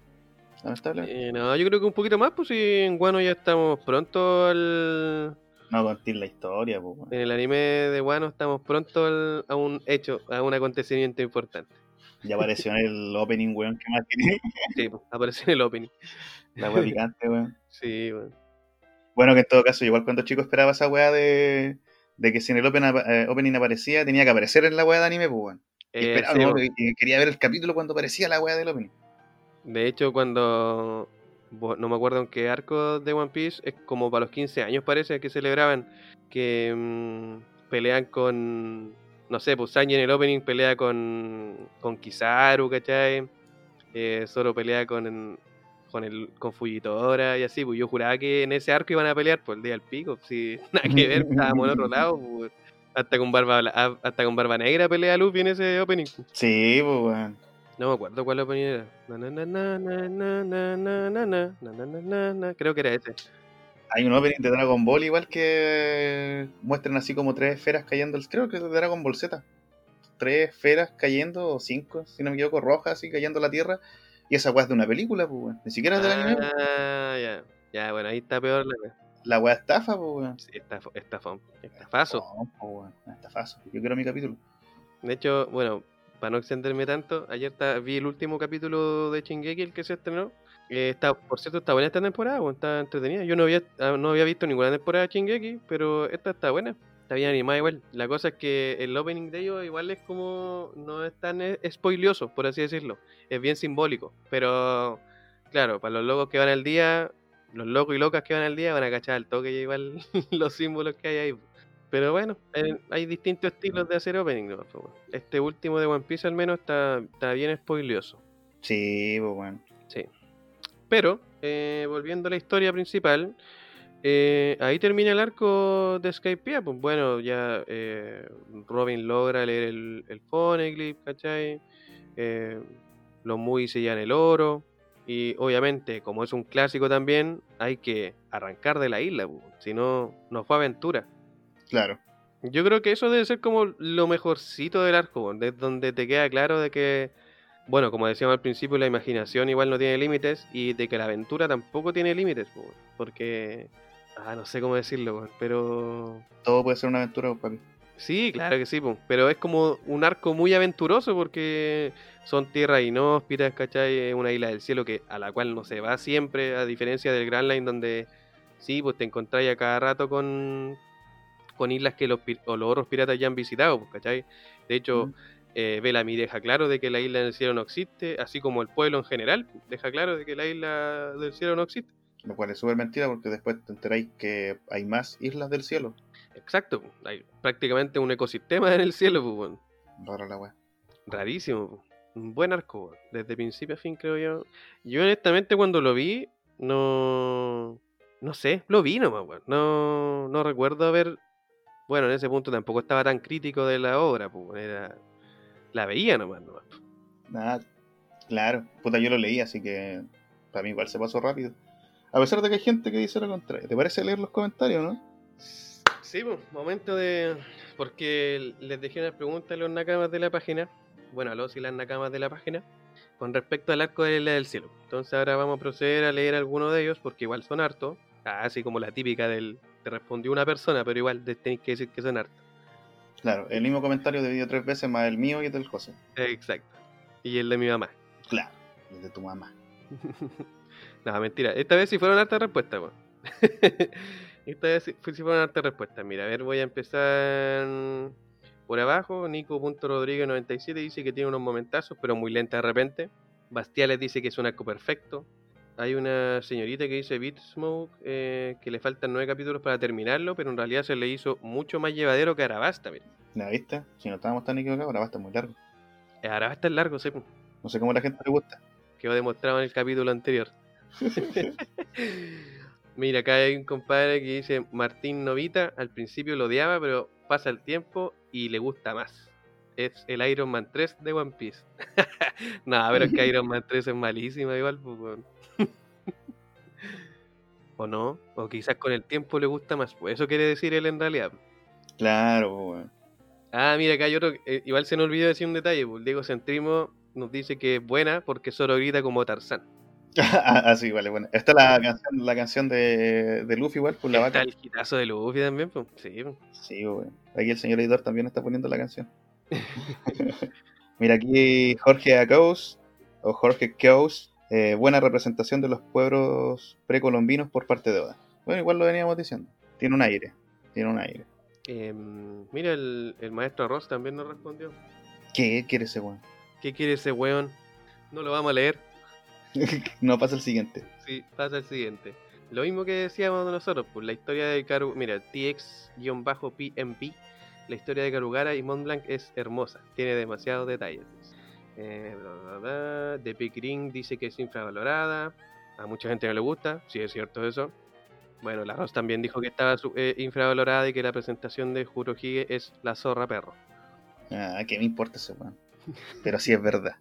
Eh, no, yo creo que un poquito más, pues si en Guano ya estamos pronto al... No contar la historia, bueno. En el anime de Guano estamos pronto al- a un hecho, a un acontecimiento importante. Ya apareció en el <laughs> opening, weón, que más tiene. Sí, pues, aparece en el opening. La wea picante, weón. <laughs> Sí, bueno. Bueno, que en todo caso, igual cuando chico esperaba esa weá de, de que si en el open, eh, opening aparecía, tenía que aparecer en la weá de anime, pues, weón. Y Eh, esperaba, sí, po. Quería ver el capítulo cuando aparecía la weá del opening. De hecho, cuando. No me acuerdo en qué arco de One Piece, es como para los 15 años parece que celebraban que mm, pelean con. No sé, pues Sanji en el opening pelea con. con Kizaru, ¿cachai? Eh, Zoro pelea con. con el con Fujitora y así, pues yo juraba que en ese arco iban a pelear por el día del pico, si <laughs> nada que ver, estábamos en otro <laughs> lado, pues, hasta con barba hasta con barba negra pelea Luffy en ese opening. Sí, pues, weón. No me acuerdo cuál opinión era. Creo que era ese. Hay un opening de Dragon Ball igual que muestran así como tres esferas cayendo. Creo que es de Dragon Ball Z. Tres esferas cayendo, o cinco, si no me equivoco, rojas así cayendo la tierra. Y esa weá es de una película, pues, Ni siquiera es del ah, anime. Ya. Ya, bueno, ahí está peor la La weá estafa, pues, Sí, estafón. Estafazo. Estafazo. Yo quiero mi capítulo. De hecho, bueno, para no extenderme tanto, ayer vi el último capítulo de Shingeki, el que se estrenó. Eh, está, por cierto, está buena esta temporada, está entretenida. Yo no había, ah, no había visto ninguna temporada de Shingeki, pero esta está buena. Está bien animada igual. La cosa es que el opening de ellos igual es como... No es tan eh, spoilioso, por así decirlo. Es bien simbólico. Pero, claro, para los locos que van al día, los locos y locas que van al día van a cachar al toque igual <laughs> los símbolos que hay ahí. Pero bueno, eh, hay distintos estilos de hacer opening. ¿no? Pues, bueno, Este último de One Piece al menos está, está bien spoilioso. Sí, pues, weón. Sí. Pero, eh, volviendo a la historia principal, eh, ahí termina el arco de Skypiea. Pues bueno, ya eh, Robin logra leer el, el Poneglyph, ¿cachai? Eh, los Muy se llevan el oro. Y obviamente, como es un clásico también, hay que arrancar de la isla, pues, si no, no fue aventura. Claro. Yo creo que eso debe ser como lo mejorcito del arco, weón, de donde te queda claro de que, bueno, como decíamos al principio, la imaginación igual no tiene límites y de que la aventura tampoco tiene límites, porque, ah, no sé cómo decirlo, pero Todo puede ser una aventura, papi. sí, claro que sí, pero es como un arco muy aventuroso porque son tierras inhóspitas, ¿cachai? Es una isla del cielo que a la cual no se va siempre, a diferencia del Grand Line donde sí, pues te encontráis a cada rato con, con islas que los, o los otros piratas ya han visitado, pues, ¿cachai? De hecho, Mm. eh, Bellamy deja claro de que la isla del cielo no existe, así como el pueblo en general deja claro de que la isla del cielo no existe. Lo cual es súper mentira porque después te enteráis que hay más islas del cielo. Exacto, pues, hay prácticamente un ecosistema en el cielo, pues. Rara la weá. Rarísimo, un buen arco, desde principio a fin creo yo. Yo honestamente cuando lo vi, no... No sé, lo vi nomás, weón. No, no recuerdo haber... Bueno, en ese punto tampoco estaba tan crítico de la obra, pues, era... La veía nomás, nomás. po. Nada, claro. Puta, yo lo leí, así que para mí igual se pasó rápido. A pesar de que hay gente que dice lo contrario. ¿Te parece leer los comentarios, no? Sí, pues, momento de... Porque les dejé unas preguntas a los nakamas de la página. Bueno, a los y las nakamas de la página. Con respecto al arco de la del cielo. Entonces ahora vamos a proceder a leer algunos de ellos porque igual son hartos. Así como la típica del... Te respondió una persona, pero igual tenéis que decir que son hartos. Claro, el mismo comentario dividido tres veces más el mío y el del José. Exacto. Y el de mi mamá. Claro, el de tu mamá. <laughs> no, mentira. Esta vez sí fueron hartas respuestas, weón. <laughs> Esta vez sí, fue- sí fueron hartas respuestas. Mira, a ver, voy a empezar por abajo. Nico.rodríguez97 dice que tiene unos momentazos, pero muy lenta de repente. Bastiales dice que es un arco perfecto. Hay una señorita que dice Beatsmoke eh, que le faltan nueve capítulos para terminarlo, pero en realidad se le hizo mucho más llevadero que Arabasta. ¿La viste? Si no estábamos tan equivocados, ahora va a estar muy largo. Arabasta es largo, sí. No sé cómo a la gente le gusta. quedó demostrado en el capítulo anterior. <laughs> Mira, acá hay un compadre que dice Martín Novita, al principio lo odiaba, pero pasa el tiempo y le gusta más. Es el Iron Man 3 de One Piece. <laughs> no, pero es que Iron Man 3 es malísima igual, pues. O no, o quizás con el tiempo le gusta más, pues eso quiere decir él en realidad. Claro, pues, weón. Ah, mira, acá hay otro, eh, igual se nos olvidó decir un detalle, pues, Diego Centrismo nos dice que es buena porque solo grita como Tarzán. <laughs> ah, sí, vale, bueno. Esta es la canción, la canción de, de Luffy, igual, por la Está vaca. el hitazo de Luffy también, pues. Sí, pues. Sí, weón. Aquí el señor editor también está poniendo la canción. <laughs> <laughs> Mira, aquí Jorge Acous, o Jorge Keous, eh, buena representación de los pueblos precolombinos por parte de Oda. Bueno, igual lo veníamos diciendo. Tiene un aire. Tiene un aire. Em, mira, el, el maestro Ross también nos respondió. ¿Qué quiere ese weón? ¿Qué quiere ese weón? No lo vamos a leer. <laughs> no pasa el siguiente. Sí, pasa el siguiente. Lo mismo que decíamos nosotros, pues la historia de Karu... Mira, TX-PMP, la historia de Karugara y Mont Blanc es hermosa, tiene demasiados detalles. Eh, bla, bla, bla. The Big dice que es infravalorada, a mucha gente no le gusta, sí es cierto eso. Bueno, la Ross también dijo que estaba eh, infravalorada y que la presentación de Kurohige es la zorra perro. Ah, ¿qué me importa ese weón? Pero sí es verdad.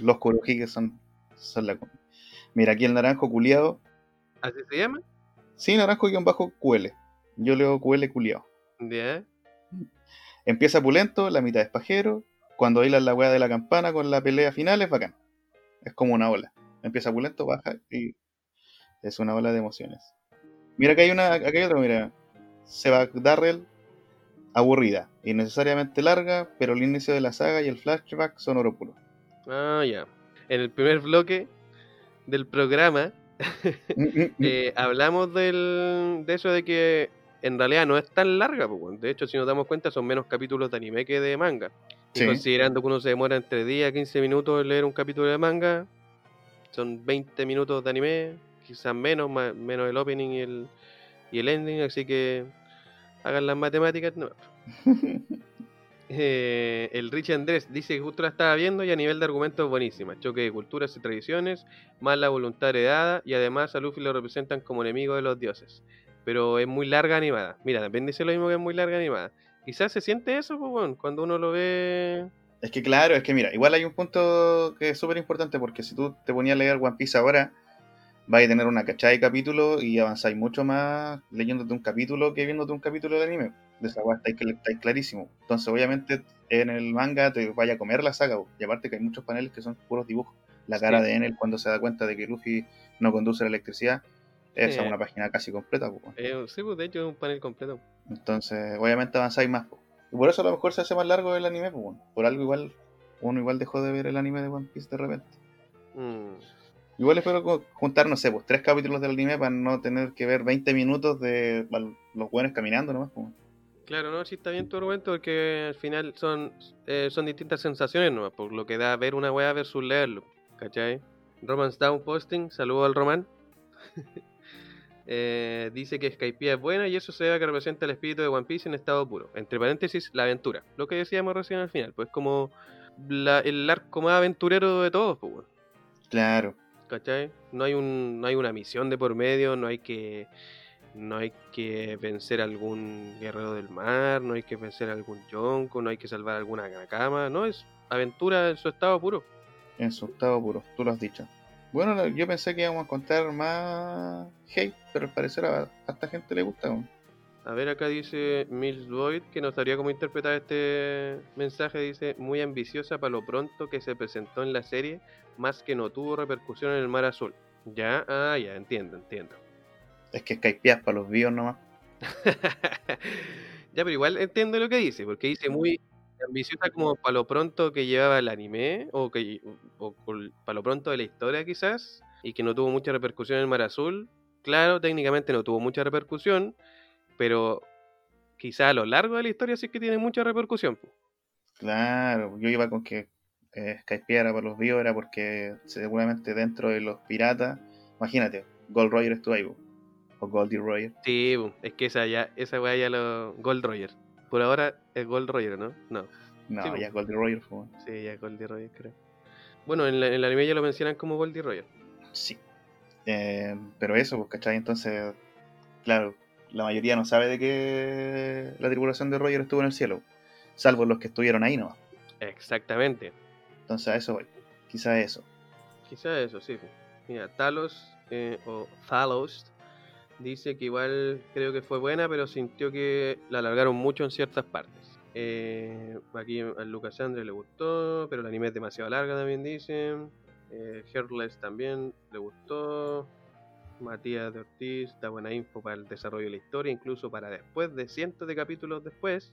Los Kurohige son, son la... Mira, aquí el naranjo culiado. ¿Así se llama? Sí, naranjo guion bajo QL. Yo leo QL culiado. Ya. Empieza pulento, la mitad es pajero. Cuando bailan la weá de la campana con la pelea final es bacán. Es como una ola. Empieza pulento, baja y es una ola de emociones. Mira, acá hay una, acá hay otra, mira. Seba Darrell, aburrida, innecesariamente larga, pero el inicio de la saga y el flashback son oro puro. Ah, ya. En el primer bloque del programa <laughs> Mm, mm, mm. eh, hablamos del, de eso de que en realidad no es tan larga. pues. De hecho, si nos damos cuenta, son menos capítulos de anime que de manga. Y Sí. considerando que uno se demora entre 10 a 15 minutos en leer un capítulo de manga, son 20 minutos de anime, quizás menos, menos el opening y el, y el ending, así que hagan las matemáticas. No. <laughs> Eh, el Rich Andrés dice que justo la estaba viendo y a nivel de argumentos buenísima. Choque de culturas y tradiciones, más la voluntad heredada y además a Luffy lo representan como enemigo de los dioses. Pero es muy larga animada. Mira, también dice lo mismo que es muy larga animada. Quizás se siente eso, pues, bueno, cuando uno lo ve. Es que claro, es que mira, igual hay un punto que es súper importante porque si tú te ponías a leer One Piece ahora, vais a tener una cachada de capítulos y avanzáis mucho más leyéndote un capítulo que viéndote un capítulo de anime. De esa weá estáis, cl- estáis clarísimo. Entonces, obviamente, en el manga te vaya a comer la saga. Y aparte que hay muchos paneles que son puros dibujos. La cara Sí. de Enel cuando se da cuenta de que Luffy no conduce la electricidad. Esa es una página casi completa. po. eh, sí, pues de hecho es un panel completo. Entonces, obviamente avanzáis más. Y por eso a lo mejor se hace más largo el anime. weón. Por algo igual, uno igual dejó de ver el anime de One Piece de repente. Mm. Igual espero juntar, no sé, pues tres capítulos del anime para no tener que ver 20 minutos de los buenos caminando nomás. pues. Claro, no, sí está bien tu argumento porque al final son, eh, son distintas sensaciones nomás, por lo que da ver una weá versus leerlo, ¿cachai? Romance Down Posting, saludo al Román. <laughs> Eh, dice que Skypiea es buena y eso se debe a que representa el espíritu de One Piece en estado puro. Entre paréntesis, la aventura. Lo que decíamos recién al final, pues como la- el arco más aventurero de todos, pues, weón. Claro. ¿cachai? No hay un, no hay una misión de por medio, no hay que no hay que vencer a algún guerrero del mar, no hay que vencer a algún yonko, no hay que salvar a alguna nakama, no es aventura en su estado puro. En su estado puro, tú lo has dicho. Bueno, no, yo pensé que íbamos a contar más hate, pero al parecer a, a esta gente le gusta. A ver, acá dice Mills Void, que no sabría cómo interpretar este mensaje, dice, muy ambiciosa para lo pronto que se presentó en la serie, más que no tuvo repercusión en el mar azul. Ya, ah, ya, entiendo, entiendo. Es que Skypeas para los vivos nomás. <laughs> ya, pero igual entiendo lo que dice, porque dice muy ambiciosa como para lo pronto que llevaba el anime, o que o para lo pronto de la historia quizás, y que no tuvo mucha repercusión en el Mar Azul. Claro, técnicamente no tuvo mucha repercusión, pero quizá a lo largo de la historia sí que tiene mucha repercusión. Claro, yo iba con que eh, Skypiea era para los vivos, era porque seguramente dentro de los piratas, imagínate, Gold Roger estuvo ahí, o Goldie Roger. Sí, es que esa ya, esa weá ya lo. Gold Roger. Por ahora es Gold Roger, ¿no? No. No, Sí, ya Goldie Roger fue. Sí, ya Goldie Roger creo. Bueno, en, la- en el anime ya lo mencionan como Goldie Roger. Sí. Eh, pero eso, pues, ¿cachai? Entonces, claro, la mayoría no sabe de que la tripulación de Roger estuvo en el cielo, salvo los que estuvieron ahí nomás. Exactamente. Entonces a eso voy. Quizá eso. Quizá eso, sí. Mira, Talos eh, o Thalos dice que igual creo que fue buena, pero sintió que la alargaron mucho en ciertas partes. Eh, aquí a Lucas Andre le gustó, pero el anime es demasiado larga también dicen. Eh, Heartless también le gustó. Matías de Ortiz da buena info para el desarrollo de la historia, incluso para después de cientos de capítulos después.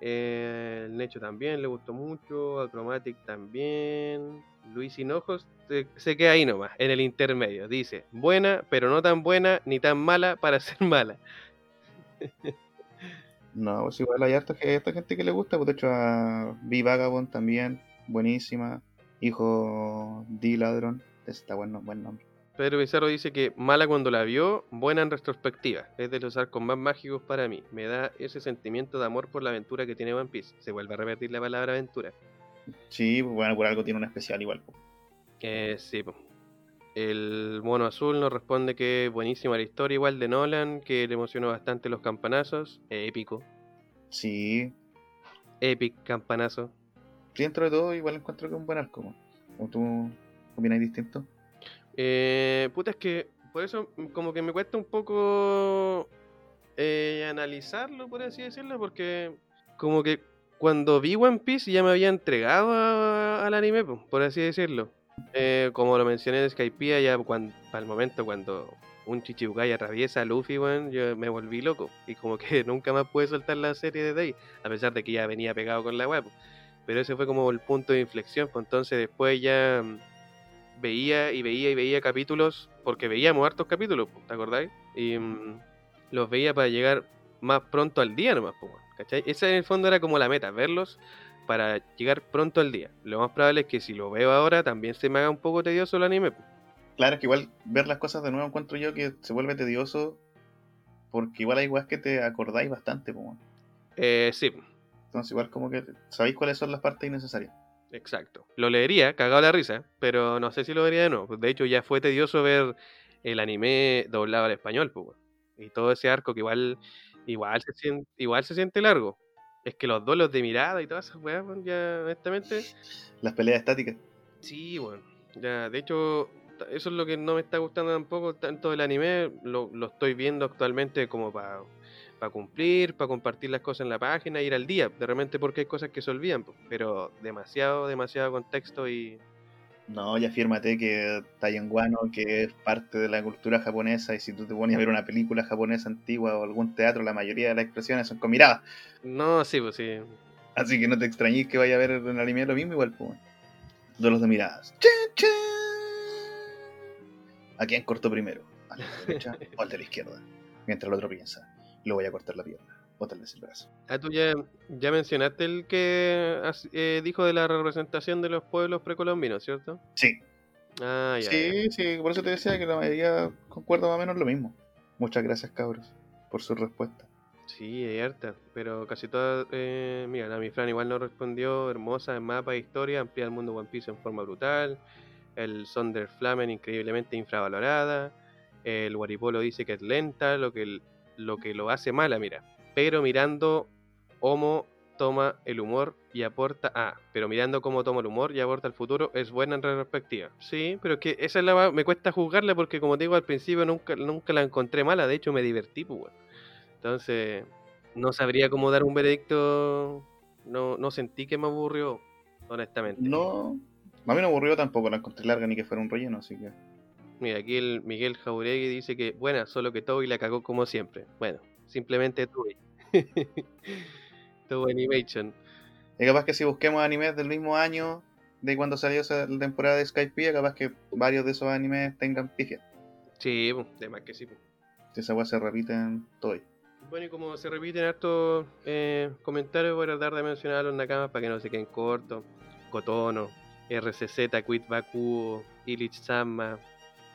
Eh, el Necho también le gustó mucho. Acromatic también. Luis Hinojos se, se queda ahí nomás, en el intermedio. Dice, buena, pero no tan buena ni tan mala para <laughs> ser mala. No, pues igual hay harta, harta gente que le gusta, pues de hecho a V Vagabond también, buenísima. Hijo D Ladrón, está bueno, buen nombre. Pedro Pizarro dice que mala cuando la vio, buena en retrospectiva. Es de los arcos más mágicos para mí. Me da ese sentimiento de amor por la aventura que tiene One Piece. Se vuelve a repetir la palabra aventura. Sí, pues, bueno, por algo tiene un especial igual. Eh, sí. El mono azul nos responde que buenísima la historia, igual de Nolan, que le emocionó bastante los campanazos. épico. Sí, Epic campanazo. dentro de todo igual encuentro que un buen arco. pues. ¿O tú opinas distinto? Eh, puta, es que por eso mm, como que me cuesta un poco eh, analizarlo, por así decirlo, porque como que cuando vi One Piece ya me había entregado a- al anime, po, por así decirlo. Eh, como lo mencioné en Skypiea, ya cuan- para el momento cuando un Chichibukai atraviesa a Luffy, weón, yo me volví loco. Y como que <laughs> nunca más pude soltar la serie desde ahí, a pesar de que ya venía pegado con la web. Pero ese fue como el punto de inflexión, pues entonces después ya mm, veía y veía y veía capítulos, porque veíamos hartos capítulos, po, ¿te acordáis? Y mm, los veía para llegar más pronto al día nomás, po, weón, ¿cachai? Esa en el fondo era como la meta, verlos para llegar pronto al día. Lo más probable es que si lo veo ahora también se me haga un poco tedioso el anime. po. Claro, es que igual ver las cosas de nuevo encuentro yo que se vuelve tedioso porque igual hay weas que te acordáis bastante. pues, bueno. Eh, sí, Entonces igual como que sabéis cuáles son las partes innecesarias. Exacto. Lo leería, cagado la risa, pero no sé si lo vería de nuevo. De hecho, ya fue tedioso ver el anime doblado al español, pues. Y todo ese arco que igual, igual se siente, igual se siente largo. Es que los duelos de mirada y todas esas weas, ya honestamente, Las peleas estáticas. sí, bueno. Ya, de hecho, eso es lo que no me está gustando tampoco tanto del anime. Lo, lo estoy viendo actualmente como para cumplir, para compartir las cosas en la página, ir al día. De repente porque hay cosas que se olvidan, pero demasiado, demasiado contexto y No, ya fírmate que Taiwan Guano, que es parte de la cultura japonesa, y si tú te pones a ver una película japonesa antigua o algún teatro, la mayoría de las expresiones son con miradas. No, sí, pues sí. Así que no te extrañes que vaya a ver en el anime lo mismo, igual, pues. bueno. Duelos de miradas. ¿A quién cortó primero? ¿Al de la derecha <laughs> o al de la izquierda? Mientras el otro piensa, le voy a cortar la pierna, o tal vez el brazo. Ah, tú ya, ya mencionaste el que eh, dijo de la representación de los pueblos precolombinos, ¿cierto? Sí, Ah, ya. ya. sí, sí, por eso te decía que la mayoría concuerda más o menos lo mismo. Muchas gracias, cabros, por su respuesta. Sí, hay harta, pero casi todas. Eh, mira, la mi Fran igual no respondió. Hermosa en mapa e historia, amplía el mundo One Piece en forma brutal. El Sonder Flamen increíblemente infravalorada. El Waripolo dice que es lenta, lo que, lo que lo hace mala, mira. Pero mirando Homo toma el humor y aporta. Ah, pero mirando cómo toma el humor y aporta el futuro es buena en retrospectiva. Sí, pero es que esa es la. Me cuesta juzgarla porque, como te digo al principio, nunca, nunca la encontré mala. De hecho, me divertí, pues. Entonces, no sabría cómo dar un veredicto. No, no sentí que me aburrió, honestamente. No, a mí no me aburrió tampoco, la encontré larga ni que fuera un relleno, así que. Mira, aquí el Miguel Jauregui dice que, buena, solo que Toby la cagó como siempre. Bueno, simplemente Toby. <laughs> Toby Animation. Y capaz que si busquemos animes del mismo año de cuando salió esa temporada de Skype, capaz que varios de esos animes tengan pifia. Sí, de más que sí. Si esa se repite en todo. Bueno, y como se repiten hartos eh, comentarios, voy a tratar de mencionar a los nakamas para que no se queden cortos. Cotono, RCZ, Quit Baku, Illich Sama,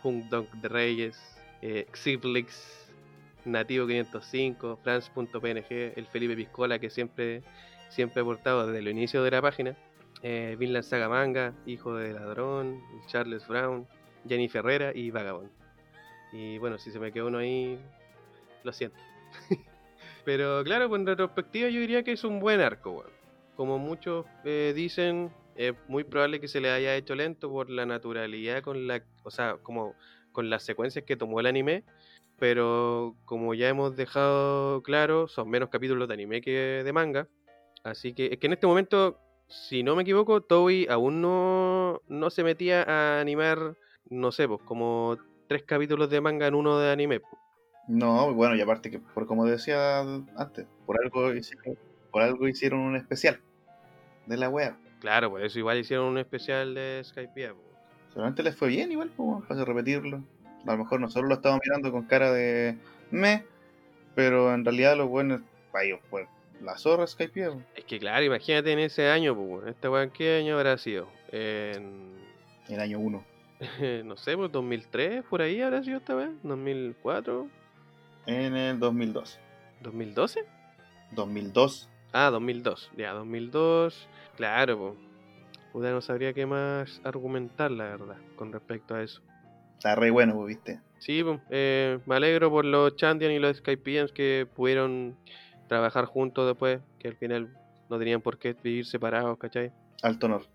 Hung Dong de Reyes, eh, Xiblix, Nativo 505, France.png, el Felipe Piscola que siempre, siempre ha aportado desde el inicio de la página, eh, Vinland Saga Manga, Hijo de Ladrón, Charles Brown, Jenny Ferrera y Vagabond. Y bueno, si se me quedó uno ahí, lo siento. <laughs> Pero claro, pues en retrospectiva yo diría que es un buen arco, weón. Como muchos eh, dicen, es muy probable que se le haya hecho lento por la naturalidad con la, o sea, como con las secuencias que tomó el anime, pero como ya hemos dejado claro, son menos capítulos de anime que de manga, así que es que en este momento, si no me equivoco, Toei aún no, no se metía a animar, no sé, pues como tres capítulos de manga en uno de anime. pues. No, bueno, y aparte que, por como decía antes, por algo hicieron, por algo hicieron un especial de la web. Claro, por eso igual hicieron un especial de Skype. Solamente les fue bien igual, pues, para repetirlo. A lo mejor nosotros lo estábamos mirando con cara de me, pero en realidad los buenos, para ellos fue la zorra Skype. po. Es que claro, imagínate en ese año, pues, bueno, ¿esta weá en qué año habrá sido? En, El año 1. <laughs> no sé, pues 2003, por ahí habrá sido esta weá, 2004, En el 2002. 2012. 2002. Ah, 2002, ya, 2002, claro, pues. Puta, no sabría qué más argumentar, la verdad, con respecto a eso. Está re bueno, pues, viste. Sí, pues, eh, me alegro por los Chandian y los Skypians que pudieron trabajar juntos después, que al final no tenían por qué vivir separados, ¿cachai? Alto honor.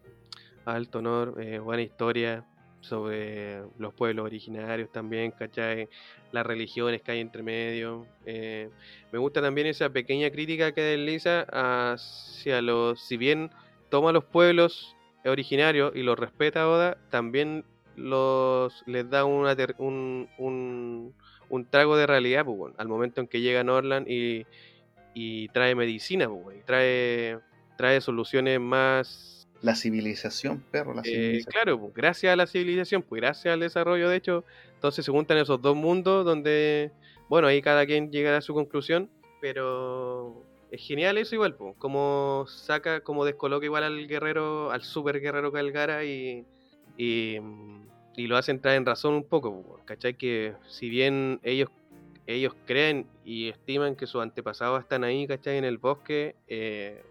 Alto honor, eh, buena historia sobre los pueblos originarios también, ¿cachai? Las religiones que hay entre medio. eh, me gusta también esa pequeña crítica que desliza hacia los, si bien toma los pueblos originarios y los respeta Oda, también los les da una ter- un, un, un trago de realidad, pues, bueno, al momento en que llega Norland y, y trae medicina, pues, bueno, y trae, trae soluciones más La civilización, perro, la eh, civilización. claro, pues, gracias a la civilización, pues gracias al desarrollo, de hecho, entonces se juntan esos dos mundos donde, bueno, ahí cada quien llega a su conclusión, pero es genial eso igual, como saca, como descoloca igual al guerrero, al super guerrero Calgara y, y, lo hacen traer en razón un poco, pues, ¿cachai? Que si bien ellos ellos creen y estiman que sus antepasados están ahí, ¿cachai? En el bosque, eh,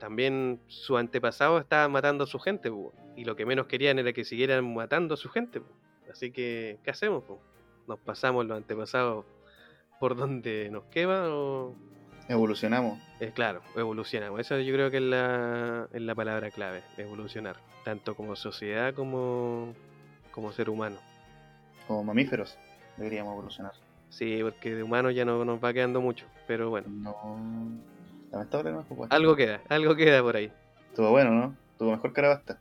también su antepasado estaba matando a su gente, po, y lo que menos querían era que siguieran matando a su gente. po. Así que, ¿qué hacemos? po? ¿Nos pasamos los antepasados por donde nos quema o...? Evolucionamos. Eh, claro, evolucionamos. Esa yo creo que es la, es la palabra clave, evolucionar. Tanto como sociedad como, como ser humano. Como mamíferos. Deberíamos evolucionar. Sí, porque de humano ya no nos va quedando mucho, pero bueno. No. Lamentable no, pues. Algo queda, algo queda por ahí. Estuvo bueno, ¿no? Estuvo mejor que Arabasta.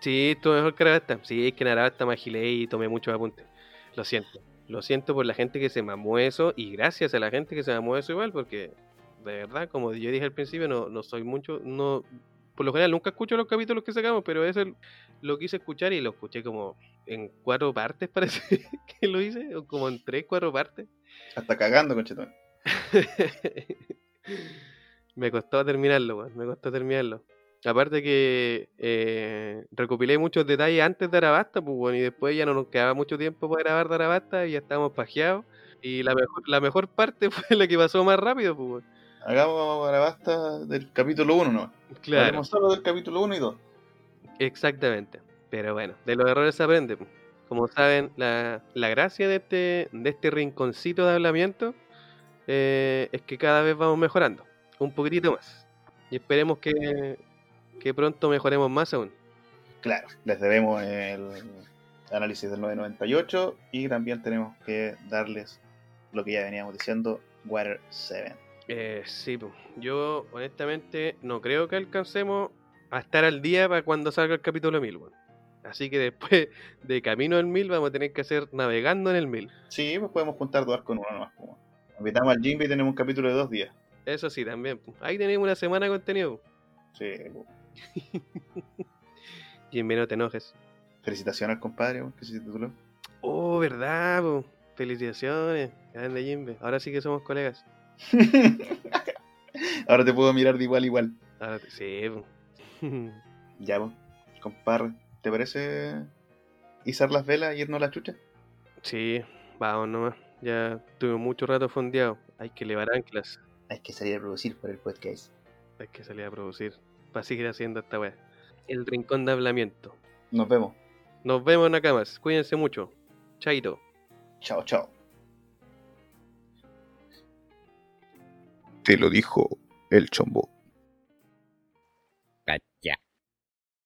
Sí, estuvo mejor que Arabasta. Sí, es que en Arabasta me agilé y tomé muchos apuntes. Lo siento. Lo siento por la gente que se mamó eso y gracias a la gente que se mamó eso igual, porque de verdad, como yo dije al principio, no, no soy mucho, no, por lo general nunca escucho los capítulos que sacamos, pero ese lo quise escuchar y lo escuché como en cuatro partes, <laughs> parece que lo hice, o como en tres, cuatro partes. Hasta cagando, conchetón. <laughs> me costó terminarlo, weón, me costó terminarlo. Aparte que eh, recopilé muchos detalles antes de Arabasta, pues bueno, y después ya no nos quedaba mucho tiempo para grabar de Arabasta y ya estábamos pajeados. Y la mejor, la mejor parte <laughs> fue la que pasó más rápido, pues bueno. Hagamos Arabasta del capítulo 1, ¿no? Claro, Hablemos solo del capítulo 1 y 2. exactamente. Pero bueno, de los errores se aprende. Como saben, la, la gracia de este, de este rinconcito de hablamiento eh, es que cada vez vamos mejorando. Un poquitito más. Y esperemos que, que pronto mejoremos más aún. Claro, les debemos el análisis del 998 y también tenemos que darles lo que ya veníamos diciendo, Water 7. Eh, sí, yo honestamente no creo que alcancemos a estar al día para cuando salga el capítulo 1000. weón. Así que después <laughs> de camino al 1000 vamos a tener que hacer navegando en el 1000. Sí, pues podemos juntar dos con uno nomás. Como. Invitamos al Jimby y tenemos un capítulo de dos días. Eso sí, también. Ahí tenemos una semana de contenido. Sí. <laughs> Jimmy, no te enojes. felicitaciones al compadre que se tituló. Oh, verdad, po. Felicitaciones. Grande Jimbe. Ahora sí que somos colegas. <laughs> Ahora te puedo mirar de igual a igual. Ahora te- sí. <laughs> Ya, pues, compadre, ¿te parece izar las velas y irnos a la chucha? sí, vamos nomás. Ya tuve mucho rato fondeado. Hay que elevar anclas. Hay que salir a producir por el podcast. Hay que salir a producir. Para seguir haciendo esta weá. El rincón de hablamiento. Nos vemos. Nos vemos en Nakamas. Cuídense mucho. Chaito. Chao, chao. Te lo dijo el chombo.